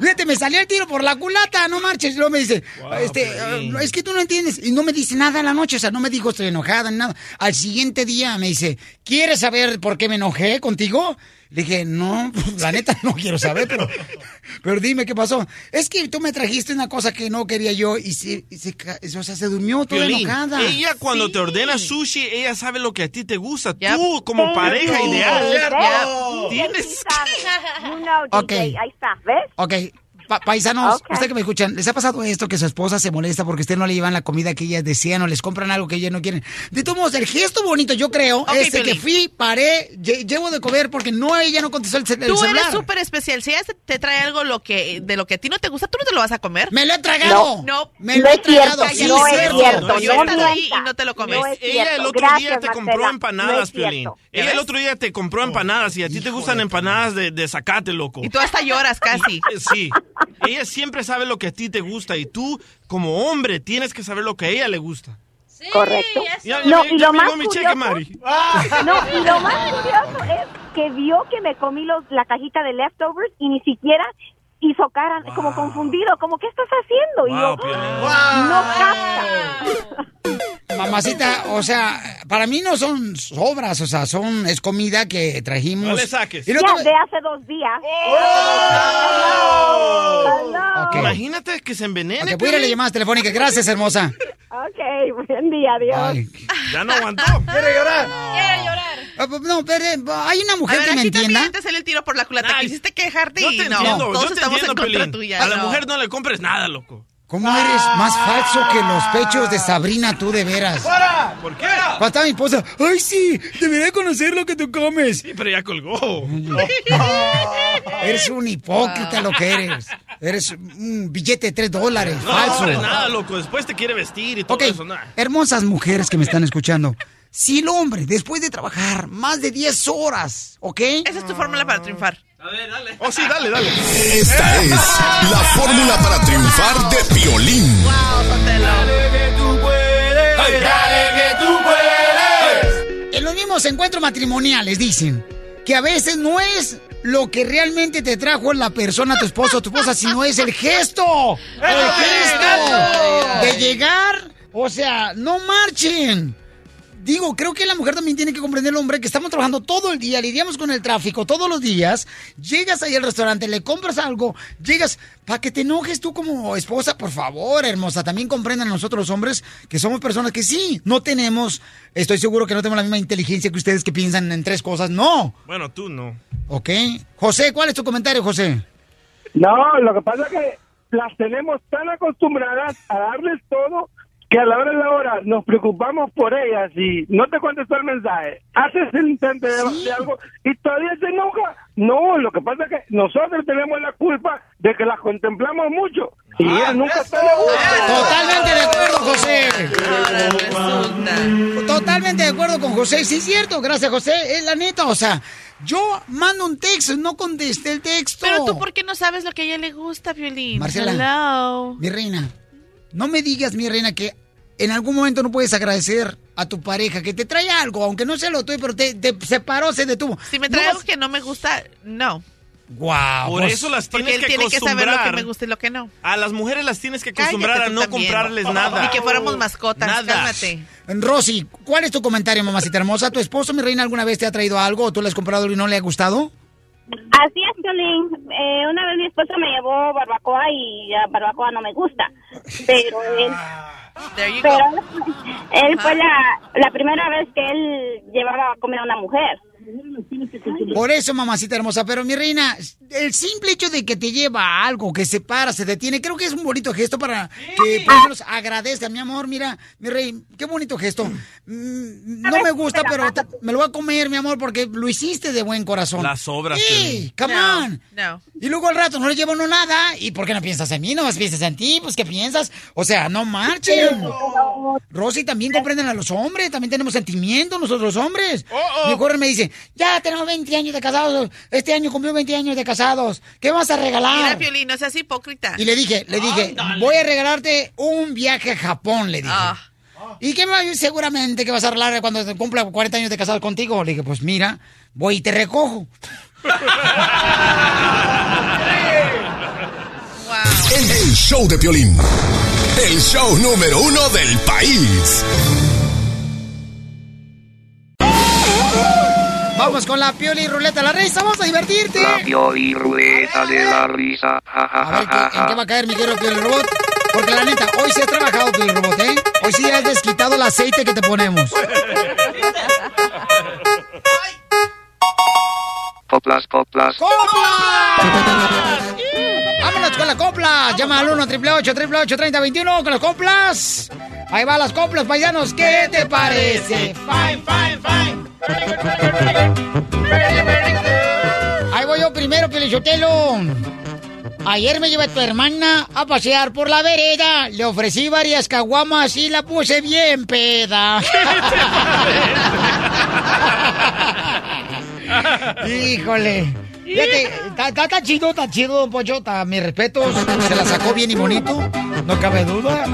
Fíjate, me salió el tiro por la culata, no marches. Y luego me dice, este, Piolín. "Ah, es que tú no entiendes. Y no me dice nada en la noche, o sea, no me dijo estoy enojada ni nada. Al siguiente día me dice, ¿quieres saber por qué me enojé contigo? Le dije, no, pues, la neta no quiero saber, pero, pero dime qué pasó. Es que tú me trajiste una cosa que no quería yo y se, y se, o sea, se durmió toda Piolín, enojada. ella cuando te ordena sushi, ella sabe lo que a ti te gusta. Tú, como pareja ideal, ¿ves? tienes. You know, Ok. DJ, ahí está, ¿ves? Ok, pa- paisanos, Ok. ustedes que me escuchan, ¿les ha pasado esto que su esposa se molesta porque usted no le llevan la comida que ellas desean o les compran algo que ellas no quieren? De todos modos, el gesto bonito, yo creo, Ok, es de que fui, paré, lle- llevo de comer porque no, ella no contestó el, el Tú celular. eres súper especial. Si ella te- trae algo lo que, de lo que a ti no te gusta, ¿tú no te lo vas a comer? ¡Me lo he tragado! No. Me lo he tragado, sí, no es cierto. cierto, No es no cierto. ahí y no te lo comes. No es Ella el otro día te compró empanadas, No Piolín. Ella el otro día te compró empanadas y a ti te gustan empanadas de, de zacate, loco. Y tú hasta lloras casi. Sí. Ella siempre sabe lo que a ti te gusta y tú, como hombre, tienes que saber lo que a ella le gusta. Correcto. Ya, No, ya- y ya lo más mi cheque, curioso- Mari. No, y lo más curioso es que vio que me comí los, la cajita de leftovers y ni siquiera hizo cara como confundido, como ¿qué estás haciendo? Y Wow, yo, Piolín. no capta. Mamacita, o sea, para mí no son sobras, o sea, son, es comida que trajimos. No le saques. Y no Ya, te- de hace dos días. Hello. Ok. Imagínate que se envenene. Ok, voy a ir a la Piolín. llamada telefónica. Gracias, hermosa. Ok, buen día, adiós. Ay. Ya no aguantó. ¿Quiere llorar? Quiero llorar. Ah, No, pero eh, hay una mujer a ver, que me entienda. te sale el tiro por la culata. Quisiste quejarte y te no. entiendo, todos yo te estamos entiendo, en contra Piolín. tuya. A la no. mujer no le compres nada, loco. ¿Cómo eres más falso que los pechos de Sabrina, tú de veras? ¿Por qué? Cuando mi esposa, ay sí, debería conocer lo que tú comes. Sí, pero ya colgó. Eres un hipócrita lo que eres. Eres un billete de tres dólares, No, falso. hombre, nada, loco. Después te quiere vestir y todo Ok, eso. nada. hermosas mujeres que me están escuchando. Si el hombre, después de trabajar más de 10 horas, ¿ok? Esa es tu fórmula para triunfar. Oh, sí, dale, dale. Esta es la fórmula para triunfar de Piolín. En los mismos encuentros matrimoniales dicen que a veces no es lo que realmente te trajo la persona, tu esposo o tu esposa, sino es el gesto. El gesto de llegar. O sea, no marchen. Digo, creo que la mujer también tiene que comprender el hombre que estamos trabajando todo el día, lidiamos con el tráfico todos los días. Llegas ahí al restaurante, le compras algo, llegas para que te enojes tú como esposa, por favor, hermosa. También comprendan nosotros los hombres que somos personas que sí, no tenemos, estoy seguro que no tenemos la misma inteligencia que ustedes que piensan en tres cosas. No. Bueno, tú no. ¿Ok? José, ¿cuál es tu comentario, José? No, lo que pasa es que las tenemos tan acostumbradas a darles todo que a la hora de la hora nos preocupamos por ellas y no te contestó el mensaje. Haces el intento de, de algo y todavía se enoja. No, lo que pasa es que nosotros tenemos la culpa de que las contemplamos mucho y ellas nunca están acuerdo. Totalmente de acuerdo, José. Totalmente de acuerdo con José. Sí, es cierto. Gracias, José. Es la neta. O sea, yo mando un texto, no contesté el texto. Pero tú, ¿por qué no sabes lo que a ella le gusta, Violín? Marcela. Hello. Mi reina, no me digas, mi reina, que en algún momento no puedes agradecer a tu pareja que te trae algo, aunque no se lo tuyo, pero te, te separó, se detuvo. Si me trae algo que no me gusta, no. Guau. Por pues, eso las Porque tienes él que tiene que saber lo que acostumbrar. me gusta y lo que no. A las mujeres las tienes que Cállate acostumbrar a no también. comprarles nada. Ni que fuéramos mascotas, Nada. cálmate. Rosy, ¿cuál es tu comentario, mamacita hermosa? ¿Tu esposo, mi reina, alguna vez te ha traído algo o tú le has comprado algo y no le ha gustado? Así es, Piolín. Eh, una vez mi esposo me llevó barbacoa y la barbacoa no me gusta. Pero él, pero él fue la, la primera vez que él llevaba a comer a una mujer. Por eso, mamacita hermosa, pero mi reina, el simple hecho de que te lleva algo, que se para, se detiene, creo que es un bonito gesto para que por lo menos agradezca, mi amor, mira, mi rey, qué bonito gesto. Mm, No me gusta, pero te- me lo voy a comer, mi amor, porque lo hiciste de buen corazón. Las obras. Sí, come No, on. No. Y luego al rato no le llevo no nada. ¿Y por qué no piensas en mí? No más piensas en ti. Pues, ¿qué piensas? O sea, no marchen. Rosy, también comprenden a los hombres. También tenemos sentimientos nosotros los hombres. Mi mujer me dice, ya tenemos 20 años de casados. Este año cumplió 20 años de casados. ¿Qué vas a Mira, regalar? Violín, no seas hipócrita. Y le dije, le dije, voy a regalarte un viaje a Japón, le dije. Ah. ¿Y qué me seguramente que vas a regalar cuando cumpla 40 años de casado contigo? Le dije, pues mira, voy y te recojo. El, el show de Piolín. El show número uno del país. Vamos con la Pioli Ruleta de la Risa, vamos a divertirte. La Pioli Ruleta de la risa. A ver, ¿qué- ¿en qué va a caer mi querido Pioli Robot? Porque la neta, hoy sí has trabajado Pioli Robot, ¿eh? Hoy sí has desquitado el aceite que te ponemos. Coplas, coplas. ¡Vámonos con la copla! Llama al 1 888 3021 con las coplas. Ahí va las coplas, paisanos. ¿Qué te parece? Fine, fine, fine. Ahí voy yo primero, Pielichotelo. Ayer me llevé a tu hermana a pasear por la vereda. Le ofrecí varias caguamas y la puse bien peda. Híjole. Está, está- está chido, está chido, don Pocho. está- mis respetos. Se la sacó bien y bonito. No cabe duda.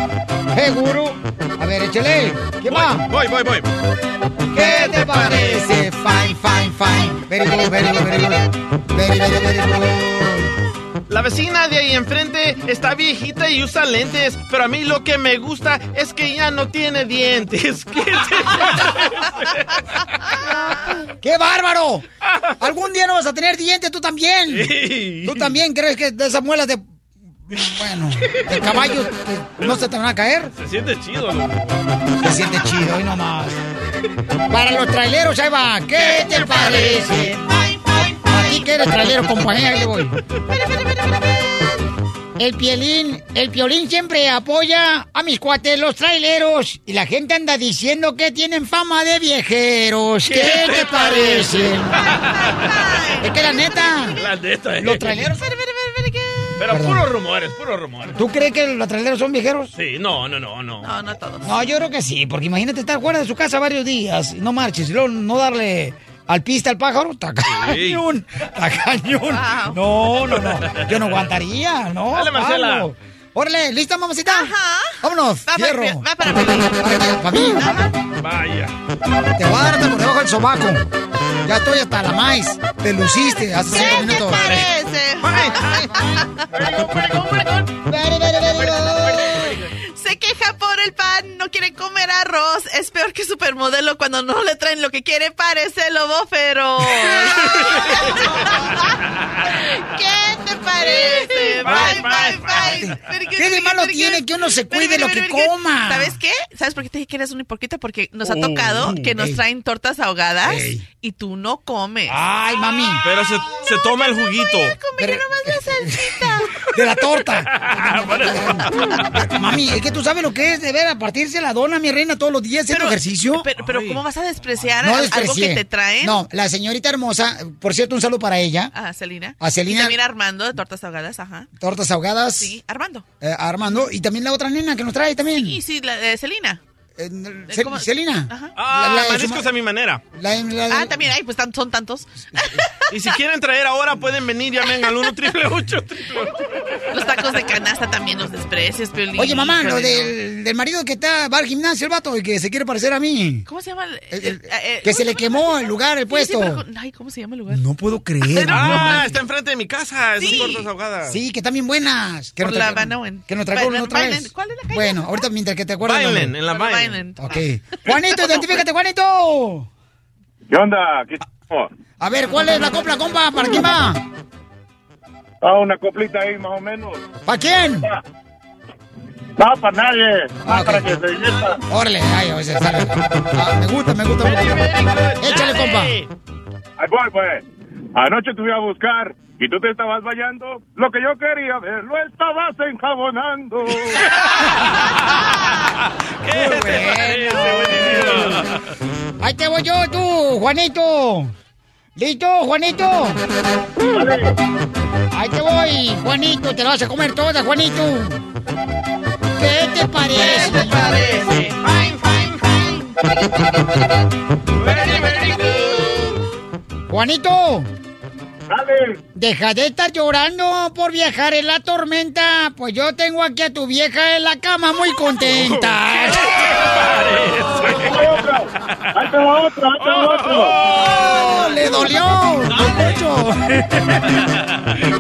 Seguro. A ver, échale. ¿Qué va? Voy, voy, voy. ¿Qué te parece? Fine, fine, fine. Very good, very good, very good. Very, very, very good. La vecina de ahí enfrente está viejita y usa lentes, pero a mí lo que me gusta es que ya no tiene dientes. ¿Qué te ¡Qué bárbaro! Algún día no vas a tener dientes tú también. Tú también crees que de esas muelas de. Bueno, de caballo no se te van a caer. Se siente chido, loco. Se siente chido, hoy nomás. Para los traileros, ahí va. ¿Qué te parece? Aquí que eres trailero, compañía, ahí le voy. El piolín, el piolín siempre apoya a mis cuates los traileros y la gente anda diciendo que tienen fama de viejeros. ¿Qué te parece? Es que la neta, La neta, eh. los traileros. Pero Perdón. puros rumores, puros rumores. ¿Tú crees que los traileros son viejeros? Sí, no, no, no, no. No, no todos. No, yo creo que sí, porque imagínate estar fuera de su casa varios días, no marches, y luego no darle al pista al pájaro, está cañón, está cañón. No, no, no, yo no aguantaría, no. Dale, Marcela. Pablo. Órale, ¿lista, mamacita? Ajá. Vámonos, Va fierro. va para Piolín. Para, para mí. Vaya. Te voy a dar hasta por debajo del sobaco. Ya estoy hasta la maíz. Te luciste hace cinco minutos. Queja por el pan, no quiere comer arroz. Es peor que supermodelo cuando no le traen lo que quiere, parece lobo feroz. ¿Qué te parece? Bye, bye, bye. ¿Qué de malo tiene que uno se cuide lo que coma? ¿Sabes qué? ¿Sabes por qué te dije que eres un hipócrita? Porque nos ha Oh, tocado que nos ey. traen tortas ahogadas Ey. y tú no comes. Ay, mami. Pero se, se toma el juguito. Comer nomás la salsita. De la torta. Mami, es que tú sabes lo que es de ver a partirse la dona, mi reina, todos los días haciendo ejercicio. Pero, pero ¿cómo vas a despreciar No al- algo que te traen? No, la señorita hermosa, por cierto, un saludo para ella. A Celina. A Celina. Y también a Armando de Tortas Ahogadas, ajá. Tortas ahogadas. Sí, Armando. eh, a Armando. Y también la otra nena que nos trae también. Y sí, la de Celina. ¿Cómo? Celina. Ah, La- la ma- a mi manera. La- la- Ah, también, ay, pues son tantos. Y si quieren traer ahora, pueden venir, llamen al 1 triple 8 Los tacos de canasta también los desprecias, Piolín. Oye, mamá, lo del, del marido que está, va al gimnasio, el vato, y que se quiere parecer a mí. ¿Cómo se llama? el- El- el- eh, que se le quemó el lugar, el sí, puesto. sí, pero- ay, ¿cómo se llama el lugar? No puedo creer. Ah, está enfrente de mi casa. Esas Sí. tortas ahogadas. Sí, que están bien buenas. Que Por nos la tra- Van Owen. Que nos Bailen- otra vez. ¿Cuál es la calle? Bueno, ahorita mientras que te acuerdas. Bailen, en la Ok. Juanito, identifícate, Juanito. ¿Qué onda? Estamos. A ver, ¿cuál es la copla, compa? ¿Para quién va? Ah, una coplita ahí más o menos. ¿Para quién? No, para nadie. Ah, ok. Para que se divierta. Órale, ay, a veces sale. Ah, me gusta, me gusta, me gusta. Échale, compa. Ahí voy, pues. Anoche te fui a buscar y tú te estabas bañando. Lo que yo quería ver, lo estabas enjabonando. Ahí te voy yo, tú, Juanito. ¿Listo, Juanito? Ahí te voy, Juanito. Te la vas a comer toda, Juanito. ¿Qué te parece? ¿Qué te parece? Juanito. Dale. Deja de estar llorando por viajar en la tormenta. Pues yo tengo aquí a tu vieja en la cama muy contenta. Ahí te va otro, ahí te va otro. ¡Oh! ¡Le dolió! Pocho!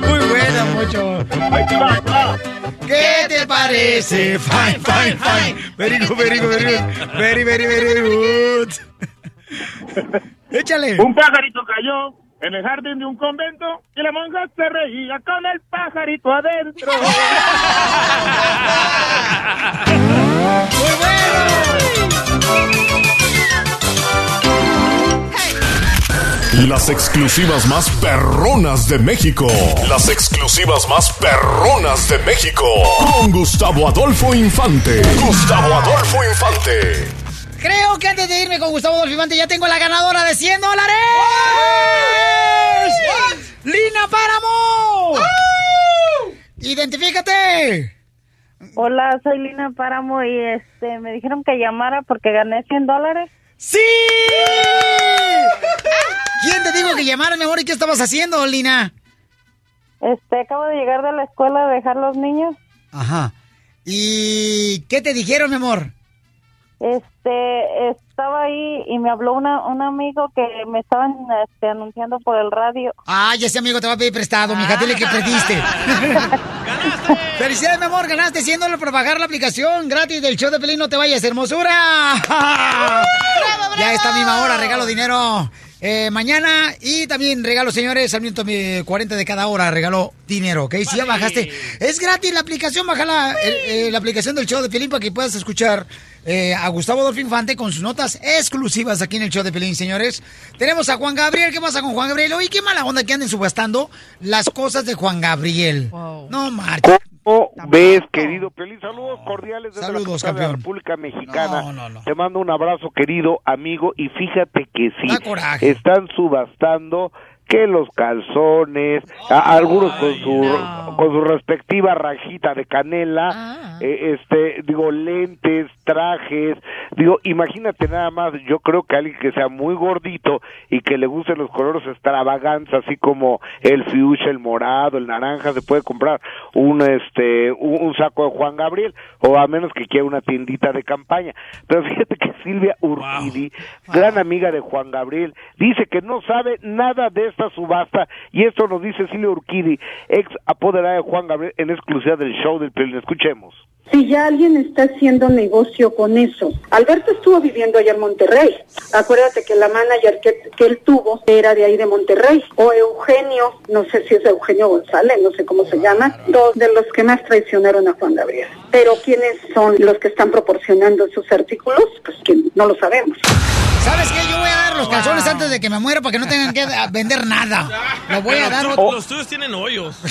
Muy buena, Mocho. Ahí te va, ahí te va. ¿Qué te parece? Fine, fine, fine. Very good, very good, very good. Very, very, very good. Échale. Un pajarito cayó en el jardín de un convento y la monja se reía con el pajarito adentro. Muy Las exclusivas más perronas de México. Las exclusivas más perronas de México. Con Gustavo Adolfo Infante. Gustavo Adolfo Infante. Creo que antes de irme con Gustavo Dolfimante ya tengo la ganadora de 100 dólares. ¡Lina Páramo! ¡Identifícate! Hola, soy Lina Páramo y este me dijeron que llamara porque gané 100 dólares. ¡Sí! ¿Quién te dijo que llamara, mi amor? ¿Y qué estabas haciendo, Lina? Este, acabo de llegar de la escuela a dejar los niños. Ajá. ¿Y qué te dijeron, mi amor? Este, estaba ahí y me habló una, un amigo que me estaban este, anunciando por el radio. Ay, ese amigo te va a pedir prestado, mija. Dile que perdiste. ¡Felicidades, mi amor! Ganaste 100 dólares por bajar la aplicación gratis del show de Pelín. No te vayas, hermosura. Ya esta misma hora regalo dinero eh, mañana. Y también regalo, señores, al minuto eh, 40 de cada hora, regalo dinero, ¿ok? Si ya bajaste, es gratis la aplicación, bájala, el- eh, la aplicación del show de Pelín para que puedas escuchar eh, a Gustavo Adolfo Infante con sus notas exclusivas aquí en el show de Pelín, señores. Tenemos a Juan Gabriel, ¿qué pasa con Juan Gabriel? Oye, qué mala onda que anden subastando las cosas de Juan Gabriel. No, marcha. ¿Cómo ves, querido Pelín? Saludos cordiales desde Saludos, la, de la campeón. República Mexicana. No, no, no. Te mando un abrazo, querido amigo, y fíjate que sí, están subastando que los calzones, a- algunos con su con su respectiva rajita de canela, eh, este, digo lentes, trajes, digo, imagínate nada más, yo creo que alguien que sea muy gordito y que le gusten los colores extravagantes, así como el fuchsia, el morado, el naranja, se puede comprar un este un, un saco de Juan Gabriel o a menos que quiera una tiendita de campaña. Pero fíjate que Silvia Urquidi, gran amiga de Juan Gabriel, dice que no sabe nada de esta subasta y esto nos dice Silvia Urquidi, ex apoderada de Juan Gabriel en exclusiva del show del Pelín. Escuchemos. Si ya alguien está haciendo negocio con eso. Alberto estuvo viviendo allá en Monterrey. Acuérdate que la manager que, que él tuvo era de ahí de Monterrey. O Eugenio, no sé si es Eugenio González, no sé cómo se llama, dos de los que más traicionaron a Juan Gabriel. Pero ¿quiénes son los que están proporcionando esos artículos? Pues que no lo sabemos. ¿Sabes qué? Yo voy a dar los calzones antes de que me muera para que no tengan que vender nada. Lo voy a dar. tú- Los tuyos tienen hoyos.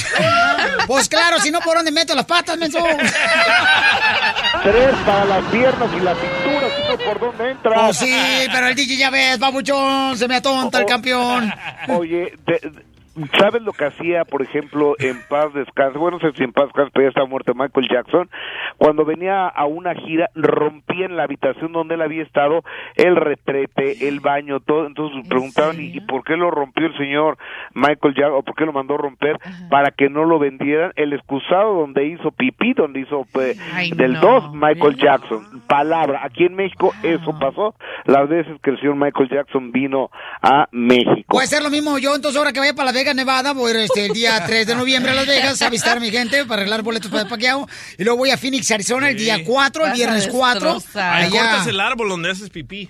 Pues claro, si no, ¿por dónde meto las patas, menso? Tres para las piernas y la cintura, sino por dónde entra. Pues sí, pero el DJ ya ves, babuchón, se me atonta el campeón. Oye, de- de- ¿sabes lo que hacía, por ejemplo, en paz descanse? Bueno, no sé si en paz descanse, pero ya está muerto Michael Jackson. Cuando venía a una gira, rompía en la habitación donde él había estado el retrete, el baño, todo. Entonces preguntaban, ¿y, y por qué lo rompió el señor Michael Jackson? ¿O por qué lo mandó romper? Para que no lo vendieran. El excusado donde hizo pipí, donde hizo pues, Ay, del no, 2, Michael Jackson. Palabra. Aquí en México eso pasó las veces que el señor Michael Jackson vino a México. Puede ser lo mismo yo, entonces ahora que vaya para Las Vegas, Nevada, voy a ir este, el día 3 de noviembre a Las Vegas a visitar a mi gente para arreglar boletos para el paqueado. Y luego voy a Phoenix, Arizona, el día 4, el viernes 4. Ahí Allá. cortas el árbol donde haces pipí.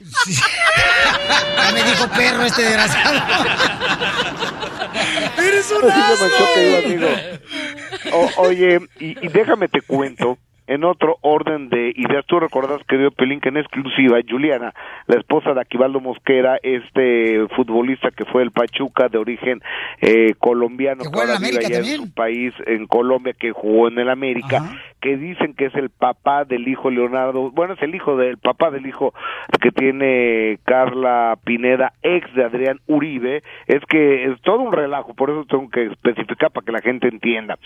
Ya me dijo perro este desgraciado. Eres un Así se me choca yo, amigo. O- oye, y, y déjame te cuento, en otro orden de ideas, tú recordas, querido Pelín, que en exclusiva, Juliana, la esposa de Aquivaldo Mosquera, este futbolista que fue el Pachuca de origen eh, colombiano, Que que ahora vive allá en su país, en Colombia, que jugó en el América, que dicen que es el papá del hijo Leonardo, bueno, es el hijo del papá del hijo que tiene Carla Pineda, ex de Adrián Uribe, es que es todo un relajo, por eso tengo que especificar para que la gente entienda.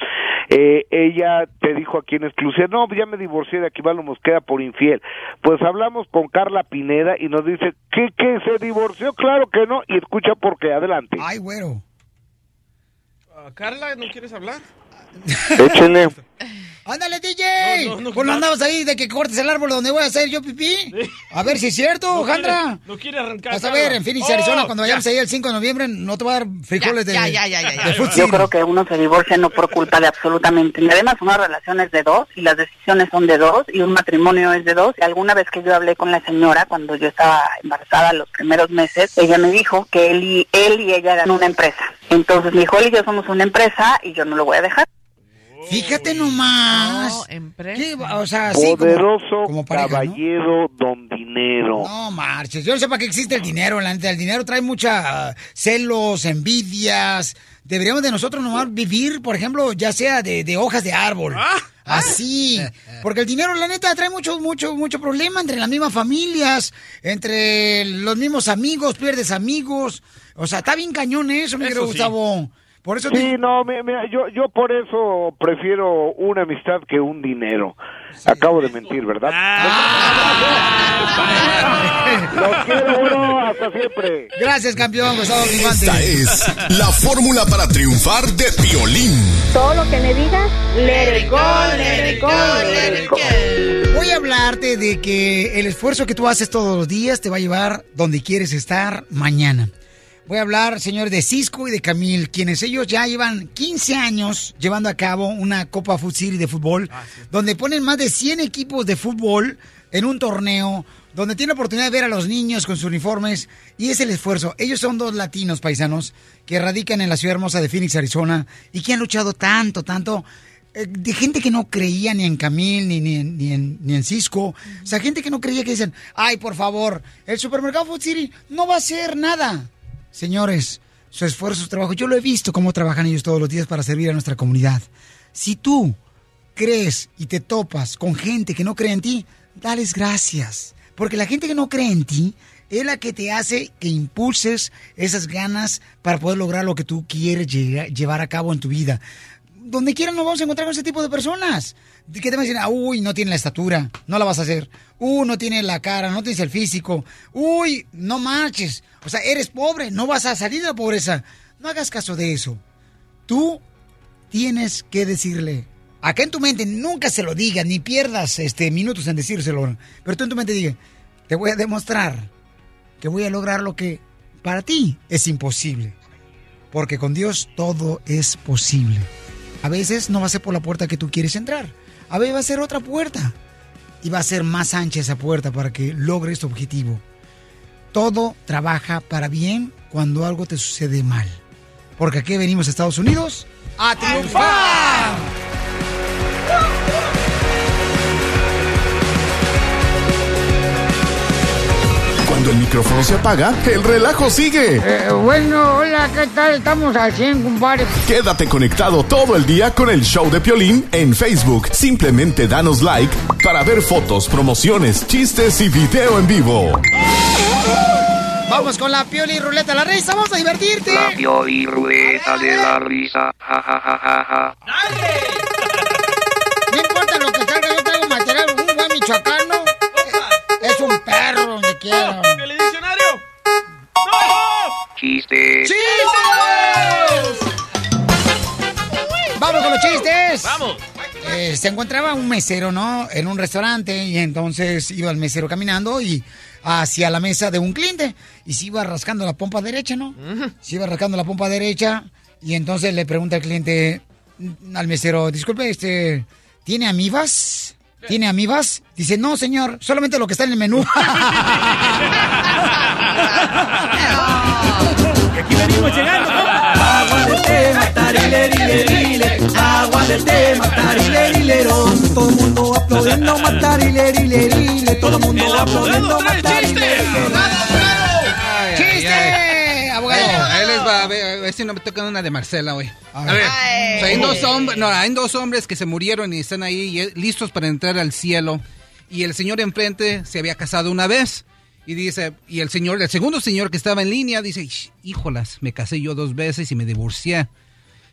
Eh, ella te dijo aquí en exclusiva, no, ya me divorcié de Aquivaldo Mosqueda por infiel. Pues hablamos con Carla Pineda y nos dice, ¿qué, qué, se divorció? Claro que no, y escucha por qué, adelante. Ay, güero. Ah, Carla, ¿no quieres hablar? Échenle. ¡Ándale, DJ! pues no andabas ahí de que cortes el árbol donde voy a hacer yo pipí. A ver si es cierto, No quiere- Jandra. No quiere arrancar. Vas a ver, en Phoenix, Arizona, cuando vayamos ya. ahí el 5 de noviembre, no te va a dar frijoles de, de Food Yo City. creo que uno se divorcia no por culpa de absolutamente. Además, una relación es de dos y las decisiones son de dos y un matrimonio es de dos. Y alguna vez que yo hablé con la señora, cuando yo estaba embarazada los primeros meses, ella me dijo que él y, él y ella eran una empresa. Entonces me dijo, él y yo somos una empresa y yo no lo voy a dejar. Fíjate nomás. ¿Qué va- o sea, sí, como- Poderoso como pareja, ¿no? caballero don dinero. No marches, yo no sé para qué existe el dinero, la neta, el dinero trae mucha ah, celos, envidias. Deberíamos de nosotros nomás vivir, por ejemplo, ya sea de, de hojas de árbol. Así, porque el dinero, la neta, trae mucho, mucho, mucho problema entre las mismas familias, entre los mismos amigos, pierdes amigos. O sea, está bien cañón eso, mi querido sí. Por eso Sí, te- no, mi- mira, yo, yo por eso prefiero una amistad que un dinero. Acabo de mentir, ¿verdad? Los quiero, bro, hasta siempre. Gracias, campeón, Gustavo. Esta es la fórmula para triunfar de violín. Todo lo que me digas, let it go, let it go, let it go. Voy a hablarte de que el esfuerzo que tú haces todos los días te va a llevar donde quieres estar mañana. Voy a hablar, señor, de Cisco y de Camil, quienes ellos ya llevan 15 años llevando a cabo una Copa Food City de fútbol, donde ponen más de 100 equipos de fútbol en un torneo donde tiene la oportunidad de ver a los niños con sus uniformes y es el esfuerzo. Ellos son dos latinos paisanos que radican en la ciudad hermosa de Phoenix, Arizona y que han luchado tanto, tanto eh, de gente que no creía ni en Camil, ni, ni, ni en, ni en Cisco. O sea, gente que no creía que dicen, ay, por favor, el supermercado Food City no va a hacer nada. Señores, su esfuerzo, su trabajo, yo lo he visto cómo trabajan ellos todos los días para servir a nuestra comunidad. Si tú crees y te topas con gente que no cree en ti, dales gracias. Porque la gente que no cree en ti es la que te hace que impulses esas ganas para poder lograr lo que tú quieres llevar a cabo en tu vida. Donde quiera nos vamos a encontrar con ese tipo de personas. Que te van a decir, ah, uy, no tiene la estatura, no la vas a hacer. Uh, no tiene la cara, no tienes el físico. Uy, no marches. O sea, eres pobre, no vas a salir de la pobreza. No hagas caso de eso. Tú tienes que decirle. Acá en tu mente nunca se lo digas, ni pierdas este, minutos en decírselo. Pero tú en tu mente diga, te voy a demostrar que voy a lograr lo que para ti es imposible. Porque con Dios todo es posible. A veces no va a ser por la puerta que tú quieres entrar. A veces va a ser otra puerta. Y va a ser más ancha esa puerta para que logres tu objetivo. Todo trabaja para bien cuando algo te sucede mal. Porque aquí venimos a Estados Unidos a triunfar. Cuando el micrófono se apaga, el relajo sigue. Eh, bueno, hola, ¿qué tal? Estamos al 100, compadre. Quédate conectado todo el día con el show de Piolín en Facebook. Simplemente danos like para ver fotos, promociones, chistes y video en vivo. Vamos con la pioli ruleta, la risa, vamos a divertirte. La pioli ruleta de la risa. Ja, ja, ja, ja, ja. No importa lo que salga, yo traigo material. Un buen michoacano es un perro donde quiera. ¡El diccionario! Chiste. Vamos con los chistes. Vamos. Eh, se encontraba un mesero, ¿no? En un restaurante y entonces iba el mesero caminando y hacia la mesa de un cliente y se iba rascando la pompa derecha, ¿no? Se iba rascando la pompa derecha y entonces le pregunta al cliente mm, al mesero, disculpe, este, ¿tiene amibas? ¿Tiene amibas? Dice, no, señor, solamente lo que está en el menú. Y aquí venimos llegando. Agua del tema, tarilerile, agua del tema, tarilerilero. Todo el mundo aplaudiendo, matarilerile, todo el mundo aplaudiendo, matarilerile. ¡Chiste! Abogado. Ahí les va, a ver, si no me toca una de Marcela hoy. A ver. O sea, hay, dos hombres, no, hay dos hombres que se murieron y están ahí y- listos para entrar al cielo. Y el señor enfrente se había casado una vez. Y dice, y el señor, el segundo señor que estaba en línea, dice, "Ish, híjolas, me casé yo dos veces y me divorcié.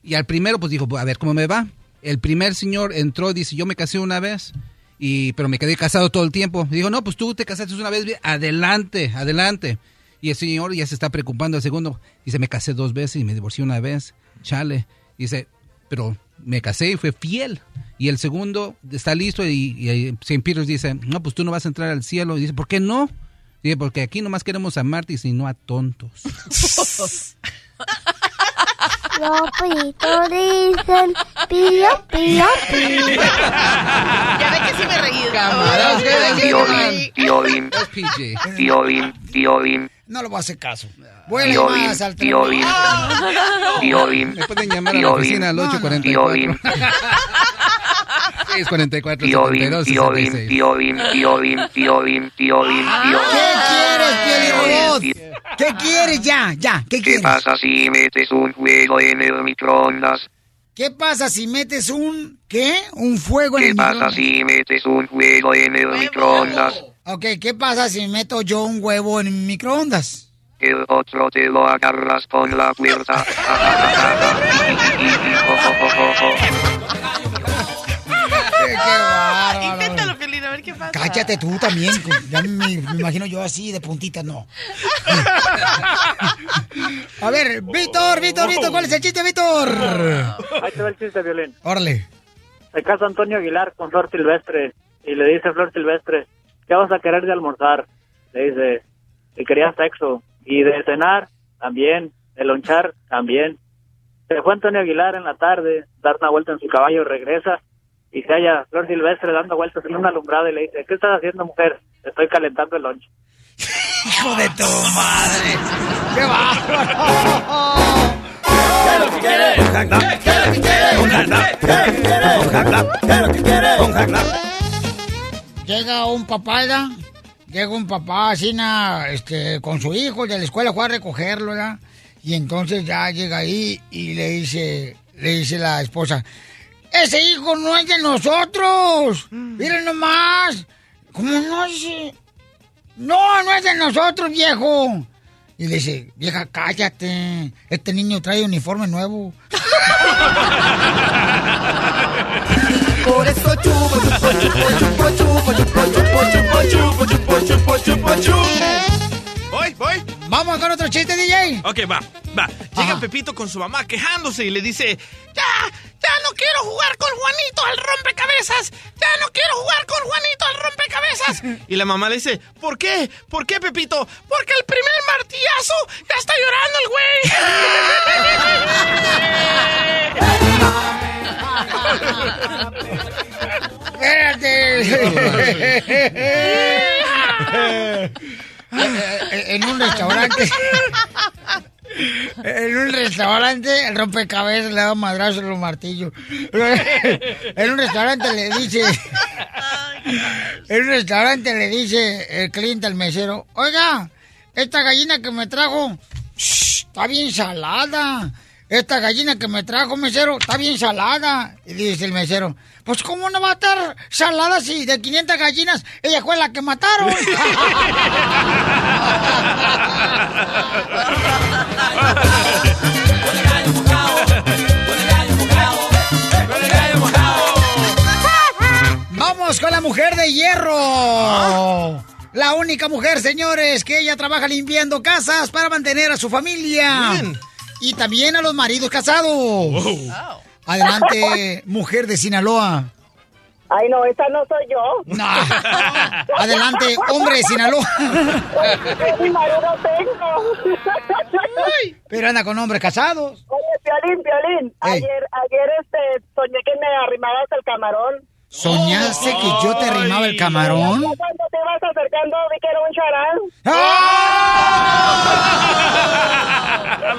Y al primero, pues dijo, a ver cómo me va. El primer señor entró y dice, yo me casé una vez, y, pero me quedé casado todo el tiempo. Dijo, no, pues tú te casaste una vez, adelante, adelante. Y el señor ya se está preocupando. El segundo dice, me casé dos veces y me divorcié una vez. Chale. Dice, pero me casé y fue fiel. Y el segundo está listo y, y St. Peter's dice, no, pues tú no vas a entrar al cielo. Y dice, ¿por qué no? Dice, porque aquí nomás queremos a mártires y no a tontos. Los pitos dicen pío, pío, pío. Ya ve que sí me reí. Camaradas, ve que sí me reí. Piolín, Piolín, Piolín, No lo voy a hacer caso. Vuela más al Piolín. Me pueden llamar a la oficina al 844. 644 Piolín, 52 Piolín, 66. Piolín, Piolín, Piolín, Piolín, ¿Qué quieres, Piolín? ¿Qué quieres ya? Ya, ¿qué ¿Qué quieres? pasa si metes un juego en el microondas? ¿Qué pasa si metes un qué? Un fuego en ¿Qué el pasa microondas. si metes un en el microondas? Ok, ¿qué pasa si meto yo un huevo en mi microondas? El otro te lo agarras con la puerta. Qué bárbaro. Inténtalo, Piolín, a ver qué pasa. Cállate tú también. Ya me, me imagino yo así de puntita, no. A ver, Víctor, Víctor, Víctor, ¿cuál es el chiste, Víctor? Ahí te va el chiste, Violín. Órale. Se casa Antonio Aguilar con Flor Silvestre y le dice a Flor Silvestre, ¿qué vas a querer de almorzar? Le dice, que quería sexo. Y de cenar, también. De lonchar, también. Se fue Antonio Aguilar en la tarde, dar una vuelta en su caballo, regresa y se halla Flor Silvestre dando vueltas en una alumbrada y le dice, ¿qué estás haciendo, mujer? Estoy calentando el lunch. Hijo de tu madre. ¡Qué bárbaro! Llega un papá, ¿verdad? Llega un papá así, na, este, con su hijo de la escuela, fue a recogerlo, ¿verdad? Y entonces ya llega ahí y le dice, le dice la esposa, ese hijo no es de nosotros. Miren nomás. ¿Cómo no es? No, no es de nosotros, viejo. Y le dice, vieja, cállate. Este niño trae uniforme nuevo. Por eso chupo, chupo, chupo, chupo, chupo, chupo, chupo, chupo, chupo, chupo, chupo, chupo. Voy, voy. Vamos con otro chiste, DJ. Ok, va, va. Llega Pepito con su mamá quejándose y le dice, ya, ya no quiero jugar con Juanito al rompecabezas. Ya no quiero jugar con Juanito al rompecabezas. Y la mamá le dice, ¿por qué? ¿Por qué, Pepito? Porque el primer martillazo ya está llorando el Espérate. en un restaurante. En un restaurante, el rompecabezas le da madrazo en los martillos. En un restaurante le dice. En un restaurante le dice el cliente al mesero: Oiga, esta gallina que me trajo está bien salada. Esta gallina que me trajo, mesero, está bien salada. Y dice el mesero: Pues, ¿cómo no va a estar salada si de 500 gallinas ella fue la que mataron? Vamos con la mujer de hierro. La única mujer, señores, que ella trabaja limpiando casas para mantener a su familia. Y también a los maridos casados. Adelante, mujer de Sinaloa. Ay, no, esa no soy yo. No. Adelante, hombre de Sinaloa. Mi marido tengo. Pero anda con hombres casados. Oye, Piolín, Piolín, ayer, ayer este, soñé que me arrimabas el camarón. ¿Soñaste que yo te arrimaba el camarón? Cuando te ibas acercando vi que era un charán.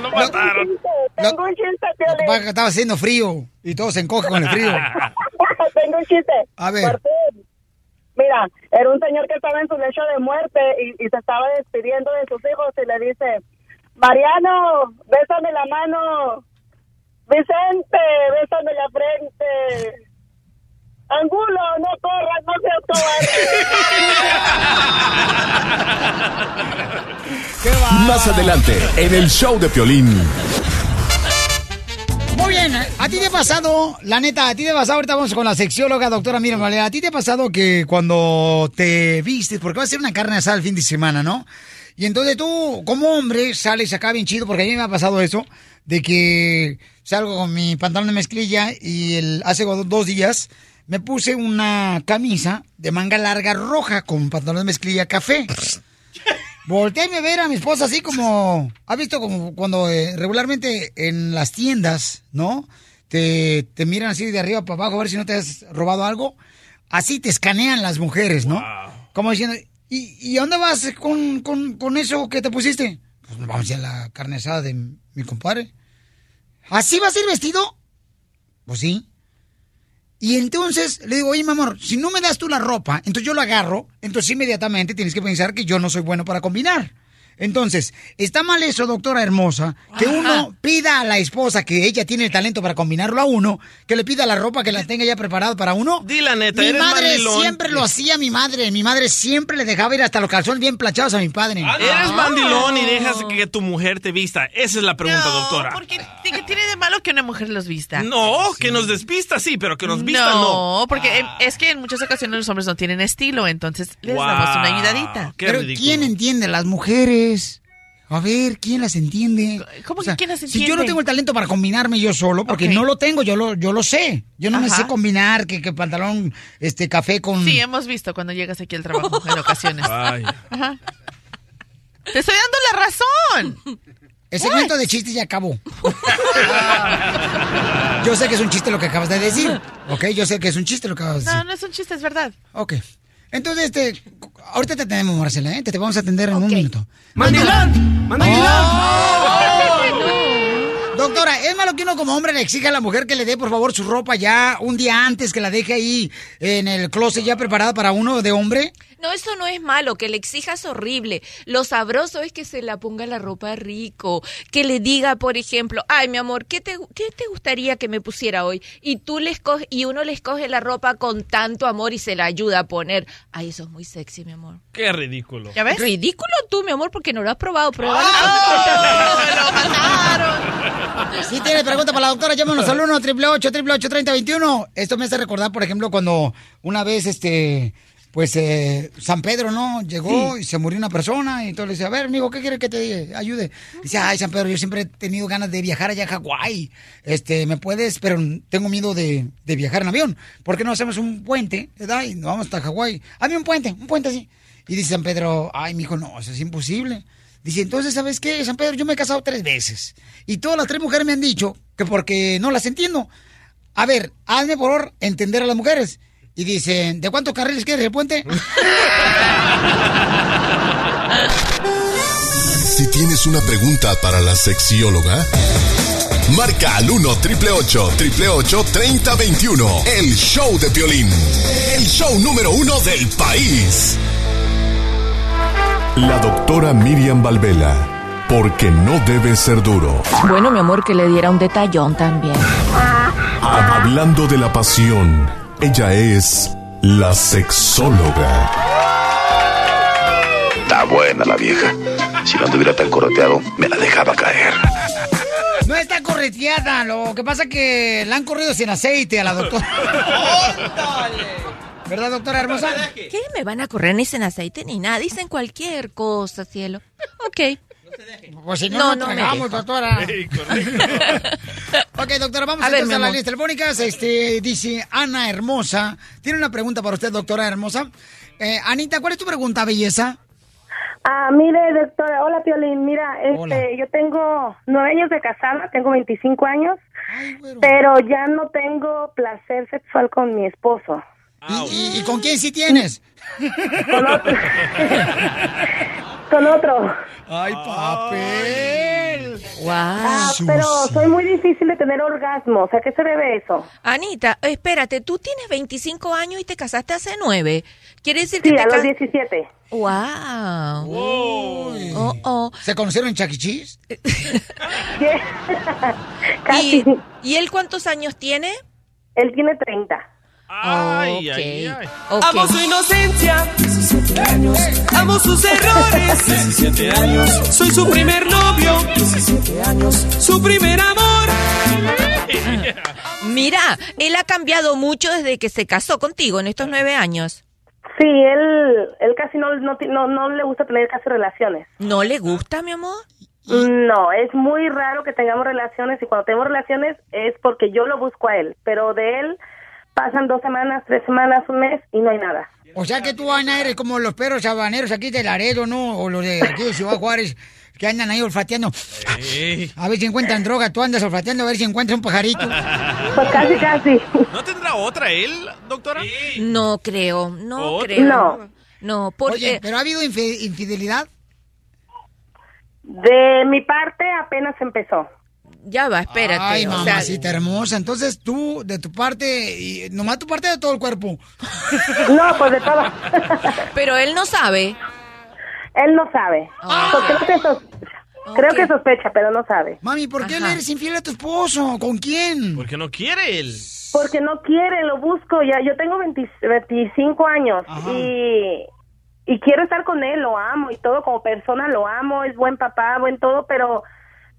Lo mataron. Tengo un chiste, Piolín. Pasa que Estaba haciendo frío y todo se encoge con el frío. Tengo un chiste. A ver. Mira, era un señor que estaba en su lecho de muerte y, y se estaba despidiendo de sus hijos y le dice, Mariano, bésame la mano. Vicente, bésame la frente. Angulo, no corras, no seas cobarde. Más adelante, en el show de Piolín. Muy bien, ¿a ti te ha pasado, la neta, a ti te ha pasado, ahorita vamos con la sexióloga, doctora Miriam Valera, a ti te ha pasado que cuando te vistes, porque va a ser una carne asada el fin de semana, ¿no? Y entonces tú, como hombre, sales acá bien chido, porque a mí me ha pasado eso, de que salgo con mi pantalón de mezclilla y el, hace dos días me puse una camisa de manga larga roja con pantalón de mezclilla café. Volteé a ver a mi esposa así como... ¿Ha visto como cuando eh, regularmente en las tiendas, ¿no? Te, te miran así de arriba para abajo a ver si no te has robado algo. Así te escanean las mujeres, ¿no? Como diciendo, ¿y, y dónde vas con, con, con eso que te pusiste? Pues vamos a ir a la carne asada de mi compadre. ¿Así vas a ir vestido? Pues sí. Y entonces le digo, oye, mi amor, si no me das tú la ropa, entonces yo la agarro, entonces inmediatamente tienes que pensar que yo no soy bueno para combinar. Entonces, está mal eso, doctora hermosa, que uno pida a la esposa que ella tiene el talento para combinarlo a uno, que le pida la ropa que la tenga ya preparada para uno. Di la neta, Mi eres madre mandilón. siempre lo hacía, mi madre. Mi madre siempre le dejaba ir hasta los calzones bien planchados a mi padre. Eres mandilón y dejas que tu mujer te vista. Esa es la pregunta, doctora. Porque ¿qué tiene de malo que una mujer los vista? No, que nos despista sí, pero que nos vista no. No, porque es que en muchas ocasiones los hombres no tienen estilo, entonces les damos una ayudadita. Pero ¿quién entiende? Las mujeres. A ver, ¿quién las entiende? ¿Cómo O sea, que quién las Si yo no entiende? tengo el talento para combinarme yo solo, porque no lo tengo, yo lo, yo lo sé. Yo no me Ajá. sé combinar que, que pantalón, este, café con... Sí, hemos visto cuando llegas aquí al trabajo en ocasiones. Ajá. Te estoy dando la razón. El segmento de chistes ya acabó. Yo sé que es un chiste lo que acabas de decir. Ok, yo sé que es un chiste lo que acabas de decir. No, no es un chiste, es verdad. Ok. Entonces, este, ahorita te atendemos, Marcela, ¿eh? Te, te vamos a atender en un minuto. ¡Mandilón! Doctora, ¿es malo que uno como hombre le exija a la mujer que le dé, por favor, su ropa ya un día antes, que la deje ahí en el closet ya preparada para uno de hombre? No, eso no es malo, que le exijas horrible. Lo sabroso es que se la ponga la ropa rico, que le diga, por ejemplo, ay, mi amor, ¿qué te, qué te gustaría que me pusiera hoy? Y tú le escoges, y uno le escoge la ropa con tanto amor y se la ayuda a poner. Ay, eso es muy sexy, mi amor. Qué ridículo. ¿Ya ves? Ridículo tú, mi amor, porque no lo has probado. Pruébalo. Si tiene pregunta para la doctora, llámanos al 1 888 3021 Esto me hace recordar, por ejemplo, cuando una vez, este, pues, eh, San Pedro, ¿no? Llegó y se murió una persona y entonces le dice, a ver, amigo, ¿qué quiere que te ayude? Dice, ay, San Pedro, yo siempre he tenido ganas de viajar allá a Hawái. Este, ¿me puedes? Pero tengo miedo de, de viajar en avión. ¿Por qué no hacemos un puente, verdad? Y nos vamos hasta Hawái. Hazme un puente, un puente así. Y dice San Pedro, ay, mijo, no, eso es imposible. Dice, entonces, ¿sabes qué, San Pedro? Yo me he casado tres veces. Y todas las tres mujeres me han dicho que porque no las entiendo. A ver, hazme por entender a las mujeres. Y dicen, ¿de cuántos carriles quieres el puente? Si tienes una pregunta para la sexióloga, marca al 1 888 888 3021 El show de violín. El show número uno del país. La doctora Miriam Valvela. Porque no debe ser duro. Bueno, mi amor, que le diera un detallón también. Hablando de la pasión, ella es la sexóloga. Está buena la vieja. Si no anduviera tan correteado, me la dejaba caer. No está correteada, lo que pasa que la han corrido sin aceite a la doctora. ¿Verdad, doctora hermosa? ¿Qué me van a correr ni sin aceite ni nada? Dicen cualquier cosa, cielo. Ok. Pues si no, No, no, tragamos, doctora. ok, doctora, vamos A a, ver, a telefónicas. Este, dice Ana Hermosa. Tiene una pregunta para usted, doctora Hermosa. Eh, Anita, ¿cuál es tu pregunta, belleza? Ah, mire, doctora, hola Piolín, mira, este, Hola. yo tengo nueve años de casada, tengo 25 años, pero ya no tengo placer sexual con mi esposo. ¿Y, y- y con quién sí tienes? Con otro. con otro. ¡Ay, papel! Ah, pero soy muy difícil de tener orgasmos, ¿a qué se debe eso? Anita, espérate, tú tienes 25 años y te casaste hace 9. Quiere decir que Sí, te a los cas- 17. Wow. Oh, oh. ¿Se conocieron en Chuck E. ¿Y, ¿Y él cuántos años tiene? Él tiene 30. Ay, Ok. ay, ay. Amo su inocencia, 17 años. Amo sus errores, 17 años. Soy su primer novio, 17 años. Su primer amor. Mira, él ha cambiado mucho desde que se casó contigo en estos nueve años. Sí, él, él casi no, no, no, no le gusta tener casi relaciones. ¿No le gusta, mi amor? No, es muy raro que tengamos relaciones y cuando tenemos relaciones es porque yo lo busco a él, pero de él pasan dos semanas, tres semanas, un mes y no hay nada. O sea que tú, Ana, eres como los perros sabaneros aquí de Laredo, ¿no? O los de aquí de Ciudad Juárez, que andan ahí olfateando. A ver si encuentran droga. Tú andas olfateando a ver si encuentras un pajarito. Pues casi, casi. ¿No tendrá otra él, doctora? No creo, no ¿Otra? creo. No. No, porque... Oye, ¿pero ha habido infi- infidelidad? De mi parte apenas empezó. Ya va, espérate. Ay, o sea, mamacita hermosa. Entonces tú, de tu parte, y nomás tu parte de todo el cuerpo. No, pues de todo. Pero él no sabe. Él no sabe. Pues creo, que sospecha. creo que sospecha, pero no sabe. Mami, ¿por qué le eres infiel a tu esposo? ¿Con quién? Porque no quiere él. Porque no quiere, lo busco. Ya, yo tengo 20 25 años y, y quiero estar con él, lo amo y todo, como persona lo amo, es buen papá, buen todo, pero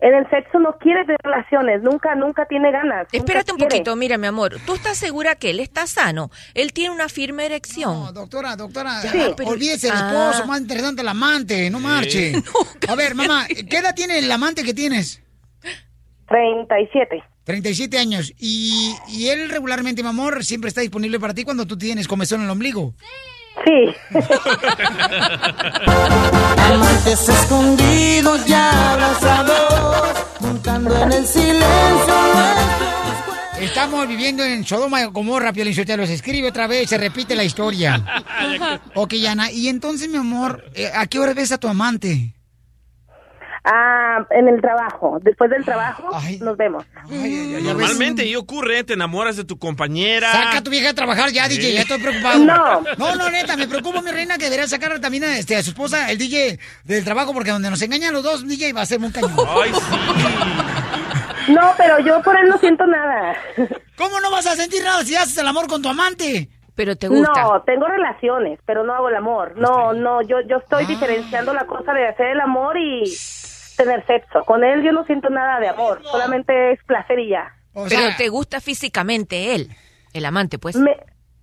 en el sexo no quiere tener relaciones, nunca, nunca tiene ganas. Espérate un quiere. poquito, mira, mi amor. ¿Tú estás segura que él está sano? Él tiene una firme erección. No, doctora, doctora, Sí. olvídese Ah. esposo, más interesante el amante, no marche. A ver, mamá, ¿qué edad tiene el amante que tienes? 37. 37 años. ¿Y, y él regularmente, mi amor, siempre está disponible para ti cuando tú tienes comezón en el ombligo? Sí. Sí. Amantes escondidos ya abrazados, juntando en el silencio Estamos viviendo en Sodoma y Gomorra, Piolín Sotelo. Se escribe otra vez, se repite la historia. ok, Ana. Y entonces, mi amor, eh, ¿a qué hora ves a tu amante? Ah, en el trabajo. Después del trabajo nos vemos. Normalmente ahí ocurre, te enamoras de tu compañera. Saca a tu vieja a trabajar ya, DJ, ya estoy preocupado. No. No, no, neta, me preocupa mi reina que debería sacar también a, este, a su esposa, el DJ, del trabajo, porque donde nos engañan los dos, DJ va a ser un cañón. Ay, No, pero yo por él no siento nada. ¿Cómo no vas a sentir nada si haces el amor con tu amante? Pero te No, tengo relaciones, pero no hago el amor. No, no, yo, yo estoy Ah. diferenciando la cosa de hacer el amor y tener sexo. Con él yo no siento nada de amor, solamente es placer y ya. Pero te gusta físicamente él, el amante, pues. Me,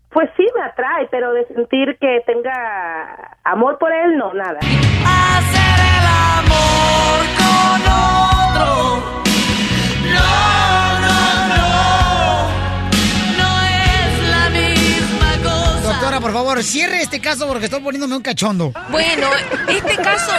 pues sí me atrae, pero de sentir que tenga amor por él, no, nada. Hacer el amor con otro. No, Doctora, por favor, cierre este caso porque estoy poniéndome un cachondo. Bueno, este caso,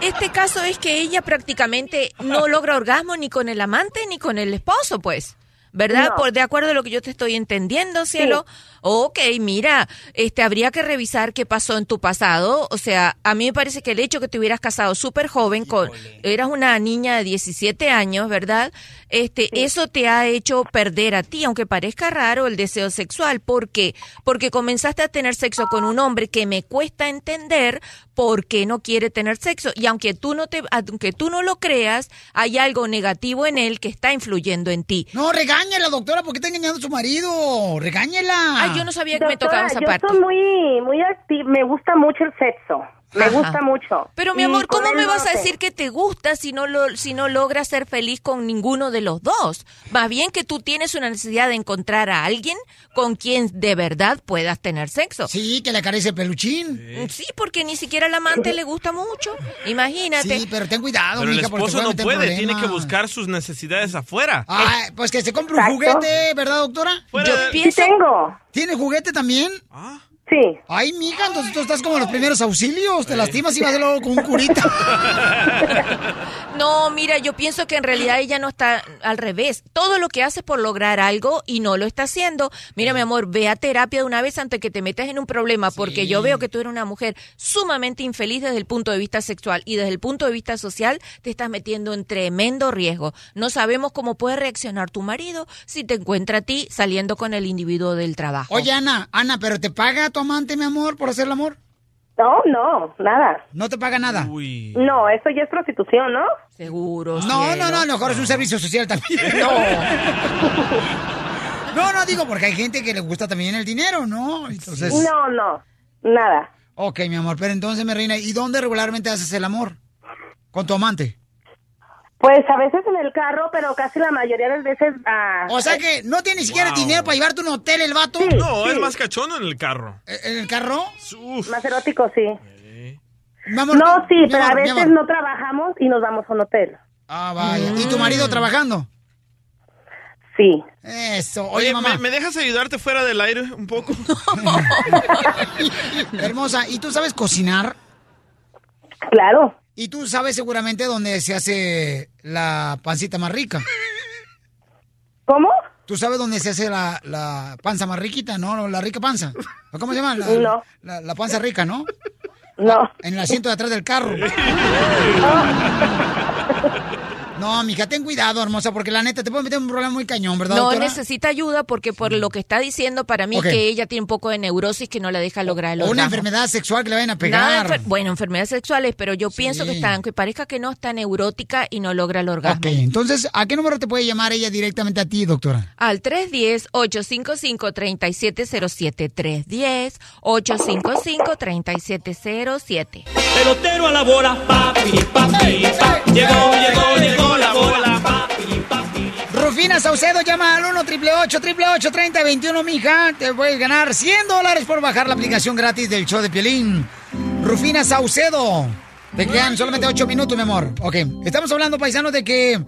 este caso es que ella prácticamente no logra orgasmo ni con el amante ni con el esposo, pues. ¿Verdad? No. Por de acuerdo a lo que yo te estoy entendiendo, cielo. Ok, mira, este habría que revisar qué pasó en tu pasado. O sea, a mí me parece que el hecho que te hubieras casado súper joven, con, eras una niña de 17 años, ¿verdad? Este, eso te ha hecho perder a ti, aunque parezca raro, el deseo sexual. ¿Por qué? Porque comenzaste a tener sexo con un hombre que me cuesta entender por qué no quiere tener sexo. Y aunque tú no te, aunque tú no lo creas, hay algo negativo en él que está influyendo en ti. No, regáñela, doctora, porque está engañando a su marido. Regáñela. Ay, yo no sabía que me Doctora, tocaba esa yo parte. soy muy, muy activa, me gusta mucho el sexo. Me Ajá. gusta mucho. Pero mi amor, ¿cómo me vas a decir que te gusta si no lo, si no logras ser feliz con ninguno de los dos? Más bien que tú tienes una necesidad de encontrar a alguien con quien de verdad puedas tener sexo. Sí, que le acaricie el peluchín. Sí, porque ni siquiera al amante le gusta mucho. Imagínate. Sí, pero ten cuidado, Pero el mija, esposo no puede, tiene que buscar sus necesidades afuera. Ay, pues que se compre un Exacto. juguete, ¿verdad, doctora? Fuera Yo de- pienso- Sí tengo. ¿Tiene juguete también? Sí. Ay, mija, entonces tú estás como en los primeros auxilios. Te lastimas y vas de luego con un curita. No, mira, yo pienso que en realidad ella no está al revés. Todo lo que hace por lograr algo y no lo está haciendo. Mira, mi amor, ve a terapia de una vez antes que te metas en un problema, porque yo veo que tú eres una mujer sumamente infeliz desde el punto de vista sexual y desde el punto de vista social te estás metiendo en tremendo riesgo. No sabemos cómo puede reaccionar tu marido si te encuentra a ti saliendo con el individuo del trabajo. Oye, Ana, Ana, ¿pero te paga tu amante, mi amor, por hacer el amor? No, no, nada. ¿No te paga nada? No, eso ya es prostitución, ¿no? Seguro. No, no, no, a lo mejor es un servicio social también. No. No, no, digo, porque hay gente que le gusta también el dinero, ¿no? Entonces... No, no, nada. Ok, mi amor, pero entonces, mi reina, ¿y dónde regularmente haces el amor? ¿Con tu amante? Pues a veces en el carro, pero casi la mayoría de las veces... ah, O sea que no tiene ni siquiera dinero para llevarte a un hotel el vato. No, es más cachondo en el carro. ¿En el carro? Más erótico, sí. amor, no, sí, pero amor, a veces no trabajamos y nos vamos a un hotel. Ah, vaya. ¿Y tu marido trabajando? Sí. Eso. Oye, Oye, mamá. ¿me, me dejas ayudarte fuera del aire un poco? Hermosa, ¿y tú sabes cocinar? Claro. Y tú sabes seguramente dónde se hace la pancita más rica. ¿Cómo? ¿Tú sabes dónde se hace la, la panza más riquita, no? La rica panza. ¿O ¿Cómo se llama? La, No. la, la panza rica, ¿no? No. En el asiento de atrás del carro. No, mija, ten cuidado, hermosa, porque la neta te puede meter en un problema muy cañón, ¿verdad, No doctora? necesita ayuda porque por lo que está diciendo para mí Ok. que ella tiene un poco de neurosis que no la deja lograr el O una enfermedad sexual que le vayan a pegar. enfer- bueno, enfermedades sexuales, pero yo pienso que está, aunque parezca que no, está neurótica y no logra el orgasmo. Ok, entonces, ¿a qué número te puede llamar ella directamente a ti, doctora? Al 310-855-3707. 310-855-3707. Pelotero a la bola, papi, papi, papi. Llegó, llegó, llegó la bola, papi, papi. Rufina Saucedo llama al 1 888 3021 mija. Te puedes ganar 100 dólares por bajar la aplicación gratis del show de Piolín. Rufina Saucedo. Te quedan solamente 8 minutos, mi amor. Ok, estamos hablando, paisanos, de que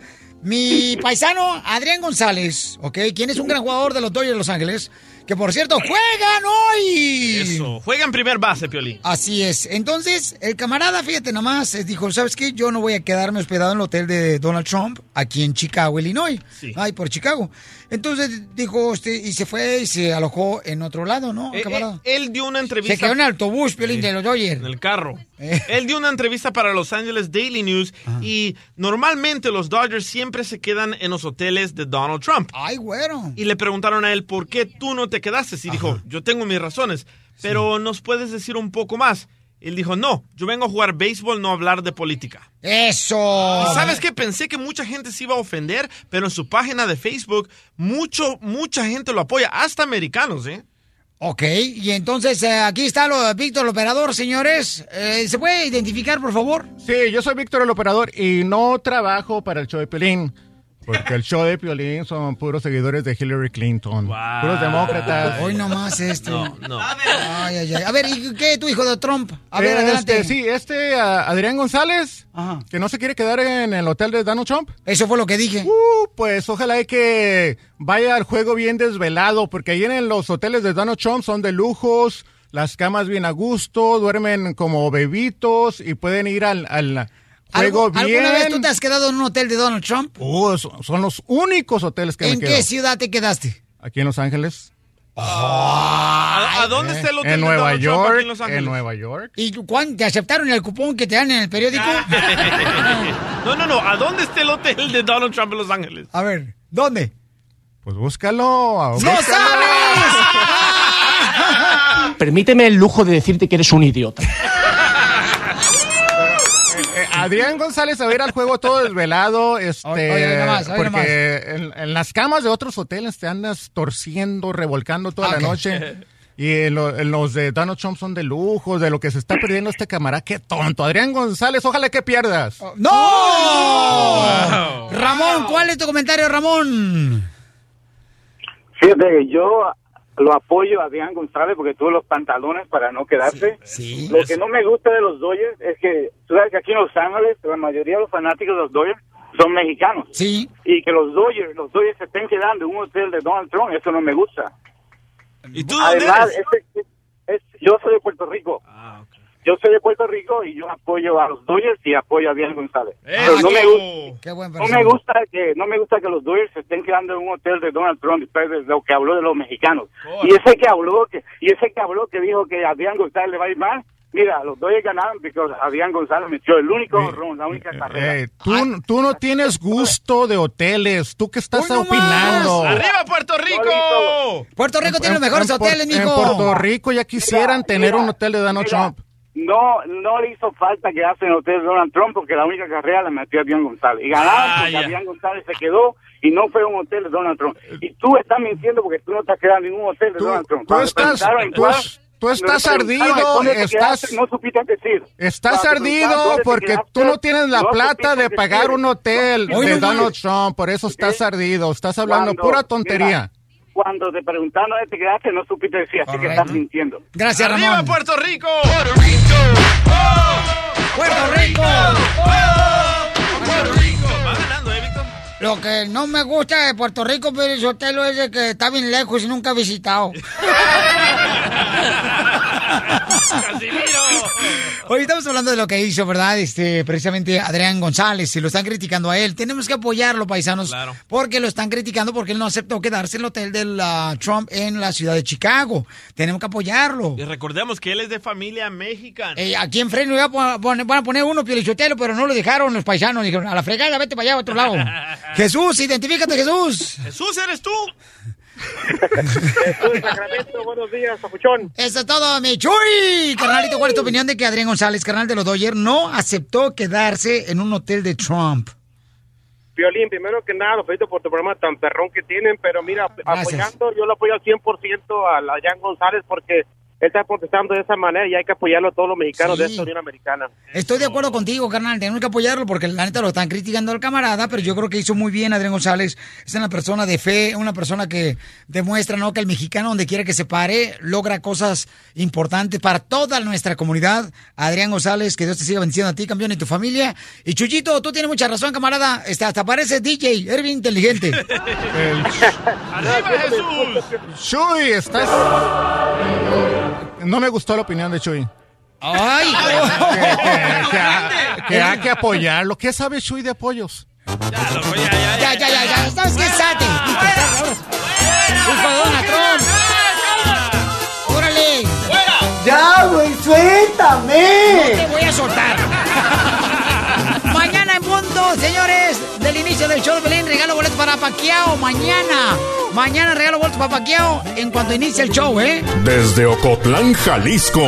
mi paisano Adrián González, ok, quien es un gran jugador de los Dodgers de Los Ángeles, que por cierto, juegan hoy. Eso, juega en primer base, Piolín. Así es. Entonces, el camarada, fíjate nomás, eh, dijo, ¿sabes qué? Yo no voy a quedarme hospedado en el hotel de Donald Trump. aquí en Chicago, Illinois. Ay, por Chicago. Entonces dijo, este, y se fue y se alojó en otro lado, ¿no? Eh, eh, él dio una entrevista. Se quedó en el autobús, Piolín, de los Dodgers. En el carro. Eh. Él dio una entrevista para Los Angeles Daily News y normalmente los Dodgers siempre se quedan en los hoteles de Donald Trump. Ay, güero. Y le preguntaron a él, ¿por qué tú no te quedaste? Y dijo, yo tengo mis razones, pero ¿nos puedes decir un poco más? Él dijo, no, yo vengo a jugar béisbol, no a hablar de política. Eso. ¿Y sabes qué? Pensé que mucha gente se iba a ofender, pero en su página de Facebook, mucho, mucha gente lo apoya, hasta americanos, ¿eh? Ok, y entonces eh, aquí está lo, Víctor, el operador, señores. Eh, ¿Se puede identificar, por favor? Sí, yo soy Víctor el operador y no trabajo para el show de Piolín. Porque el show de Piolín son puros seguidores de Hillary Clinton. Puros demócratas. Hoy nomás esto. No, no. Ay, ay, ay. A ver, ¿y qué tu hijo de Trump? A ver, Este, adelante. Sí, este Adrián González, que no se quiere quedar en el hotel de Donald Trump. Eso fue lo que dije. Uh, pues ojalá y que vaya al juego bien desvelado, porque ahí en los hoteles de Donald Trump son de lujos, las camas bien a gusto, duermen como bebitos y pueden ir al, al juego ¿Algu- bien. ¿Alguna vez tú te has quedado en un hotel de Donald Trump? Uh, son son los únicos hoteles que ¿En me qué quedo. ciudad te quedaste? Aquí en Los Ángeles. ¿A, a dónde está el hotel En de Nueva Donald Trump aquí York, en Los en? Nueva York. ¿Y cuán- te aceptaron el cupón que te dan en el periódico? No, no, no. ¿A dónde está el hotel de Donald Trump en Los Ángeles? A ver, ¿dónde? Pues búscalo. ¡No sabes! Permíteme el lujo de decirte que eres un idiota. Adrián González a ver al juego todo desvelado, este, Oye, oye, nomás, oye, porque en, en las camas de otros hoteles te andas torciendo, revolcando toda la noche. Y en, lo- en los de Donald Trump son de lujo, de lo que se está perdiendo este camarada. ¡Qué tonto! Adrián González, ojalá que pierdas. ¡No! Ramón, ¿cuál es tu comentario, Ramón? Fíjate, que yo lo apoyo a Adrián González porque tuvo los pantalones para no quedarse. Sí. Lo que no me gusta de los Dodgers es que, tú sabes que aquí en Los Ángeles la mayoría de los fanáticos de los Dodgers son mexicanos. Sí. Y que los Dodgers, los Dodgers se estén quedando en un hotel de Donald Trump, eso no me gusta. ¿Y tú dónde Además, eres? es- yo soy de Puerto Rico. Yo soy de Puerto Rico y yo apoyo a los Dodgers y apoyo a Adrián González. Pero no me gusta. Qué buen No persona. me gusta que no me gusta que los Dodgers se estén quedando en un hotel de Donald Trump después de lo que habló de los mexicanos. Y ese que habló que y ese que habló que dijo que a AdriánGonzález le va a ir mal. Mira, los Dodgers ganaron porque Adrián González metió el único honrón, la única carrera. Eh, tú, tú no tienes gusto de hoteles. ¿Tú qué estás opinando? ¡Arriba, Puerto Rico! Puerto Rico tiene los mejores en, hoteles, En mijo. Puerto Rico ya quisieran Mira, tener mira, un hotel de Donald mira. Trump. No, no le hizo falta quedarse en el hotel de Donald Trump porque la única carrera la metió Adrián González. Y ganaron Ah, porque ya. Adrián González se quedó y no fue a un hotel de Donald Trump. Y tú estás mintiendo porque tú no estás quedando en ningún hotel de Donald Trump. tú estás- tú- estás ardido, te estás- quedaste, No supiste decir. Estás te ardido te porque quedaste, tú no tienes la no plata de pagar decir. un hotel de Donald. Trump, por eso estás ardido, estás hablando Cuando- pura tontería. mira, cuando te preguntaron te quedaste, no supiste decir, así que estás mintiendo. Gracias, ¡Arriba, Ramón. Puerto Rico! ¡Puerto Rico! ¡Puerto Rico! Va ganando, ¿eh, Víctor? Lo que no me gusta de Puerto Rico, pero es hotel es de que está bien lejos y nunca he visitado. Hoy estamos hablando de lo que hizo, ¿verdad? Este, precisamente Adrián González, si lo están criticando a él, tenemos que apoyarlo, paisanos, Claro. porque lo están criticando porque él no aceptó quedarse en el hotel de la Trump en la ciudad de Chicago. Tenemos que apoyarlo. Y recordemos que él es de familia mexicana. Eh, aquí en Fresno iba a pon- pon- van a poner uno piolichotelo, pero no lo dejaron los paisanos. Dijeron, a la fregada, vete para allá, a otro lado. Jesús, identifícate, Jesús. Jesús, ¿eres tú? Buenos días, papuchón. Eso es todo, mi Chuy. Carnalito, ¿cuál es tu opinión de que Adrián González, carnal de los Dodgers, no aceptó quedarse en un hotel de Trump? Violín, primero que nada, los felicito por tu programa tan perrón que tienen, pero mira, Gracias. apoyando, yo lo apoyo al 100% a Jan González porque él está protestando de esa manera y hay que apoyarlo a todos los mexicanos Sí. de esta Unión Americana. Estoy de acuerdo contigo, carnal. Tenemos que apoyarlo porque la neta lo están criticando al camarada, pero yo creo que hizo muy bien Adrián González. Es una persona de fe, una persona que demuestra ¿no? que el mexicano, donde quiera que se pare, logra cosas importantes para toda nuestra comunidad. Adrián González, que Dios te siga bendiciendo a ti, campeón, y tu familia. Y Chuyito, tú tienes mucha razón, camarada. Este, hasta parece DJ, eres bien inteligente. ¡Arriba, Jesús! Chuy, estás... No me gustó la opinión de Chuy. ¡Ay! que, que- que ha- que hay que apoyarlo. ¿Qué sabe Chuy de apoyos? Ya, ya, ya, ya. ¿Sabes qué? Hijo de Donald Trump. ¡Órale! Ya, güey, suéltame. No te voy a soltar. Punto, señores, del inicio del show de Belén, regalo boletos para Paquiao. Mañana. Mañana regalo boletos para Paquiao en cuanto inicie el show, ¿eh? Desde Ocotlán, Jalisco.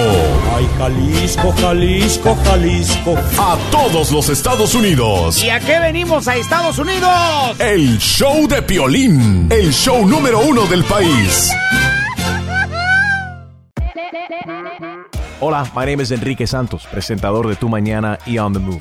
Ay, Jalisco, Jalisco, Jalisco. A todos los Estados Unidos. ¿Y a qué venimos a Estados Unidos? El show de Piolín. El show número uno del país. Hola, my name is Enrique Santos, presentador de Tu Mañana y On the Move.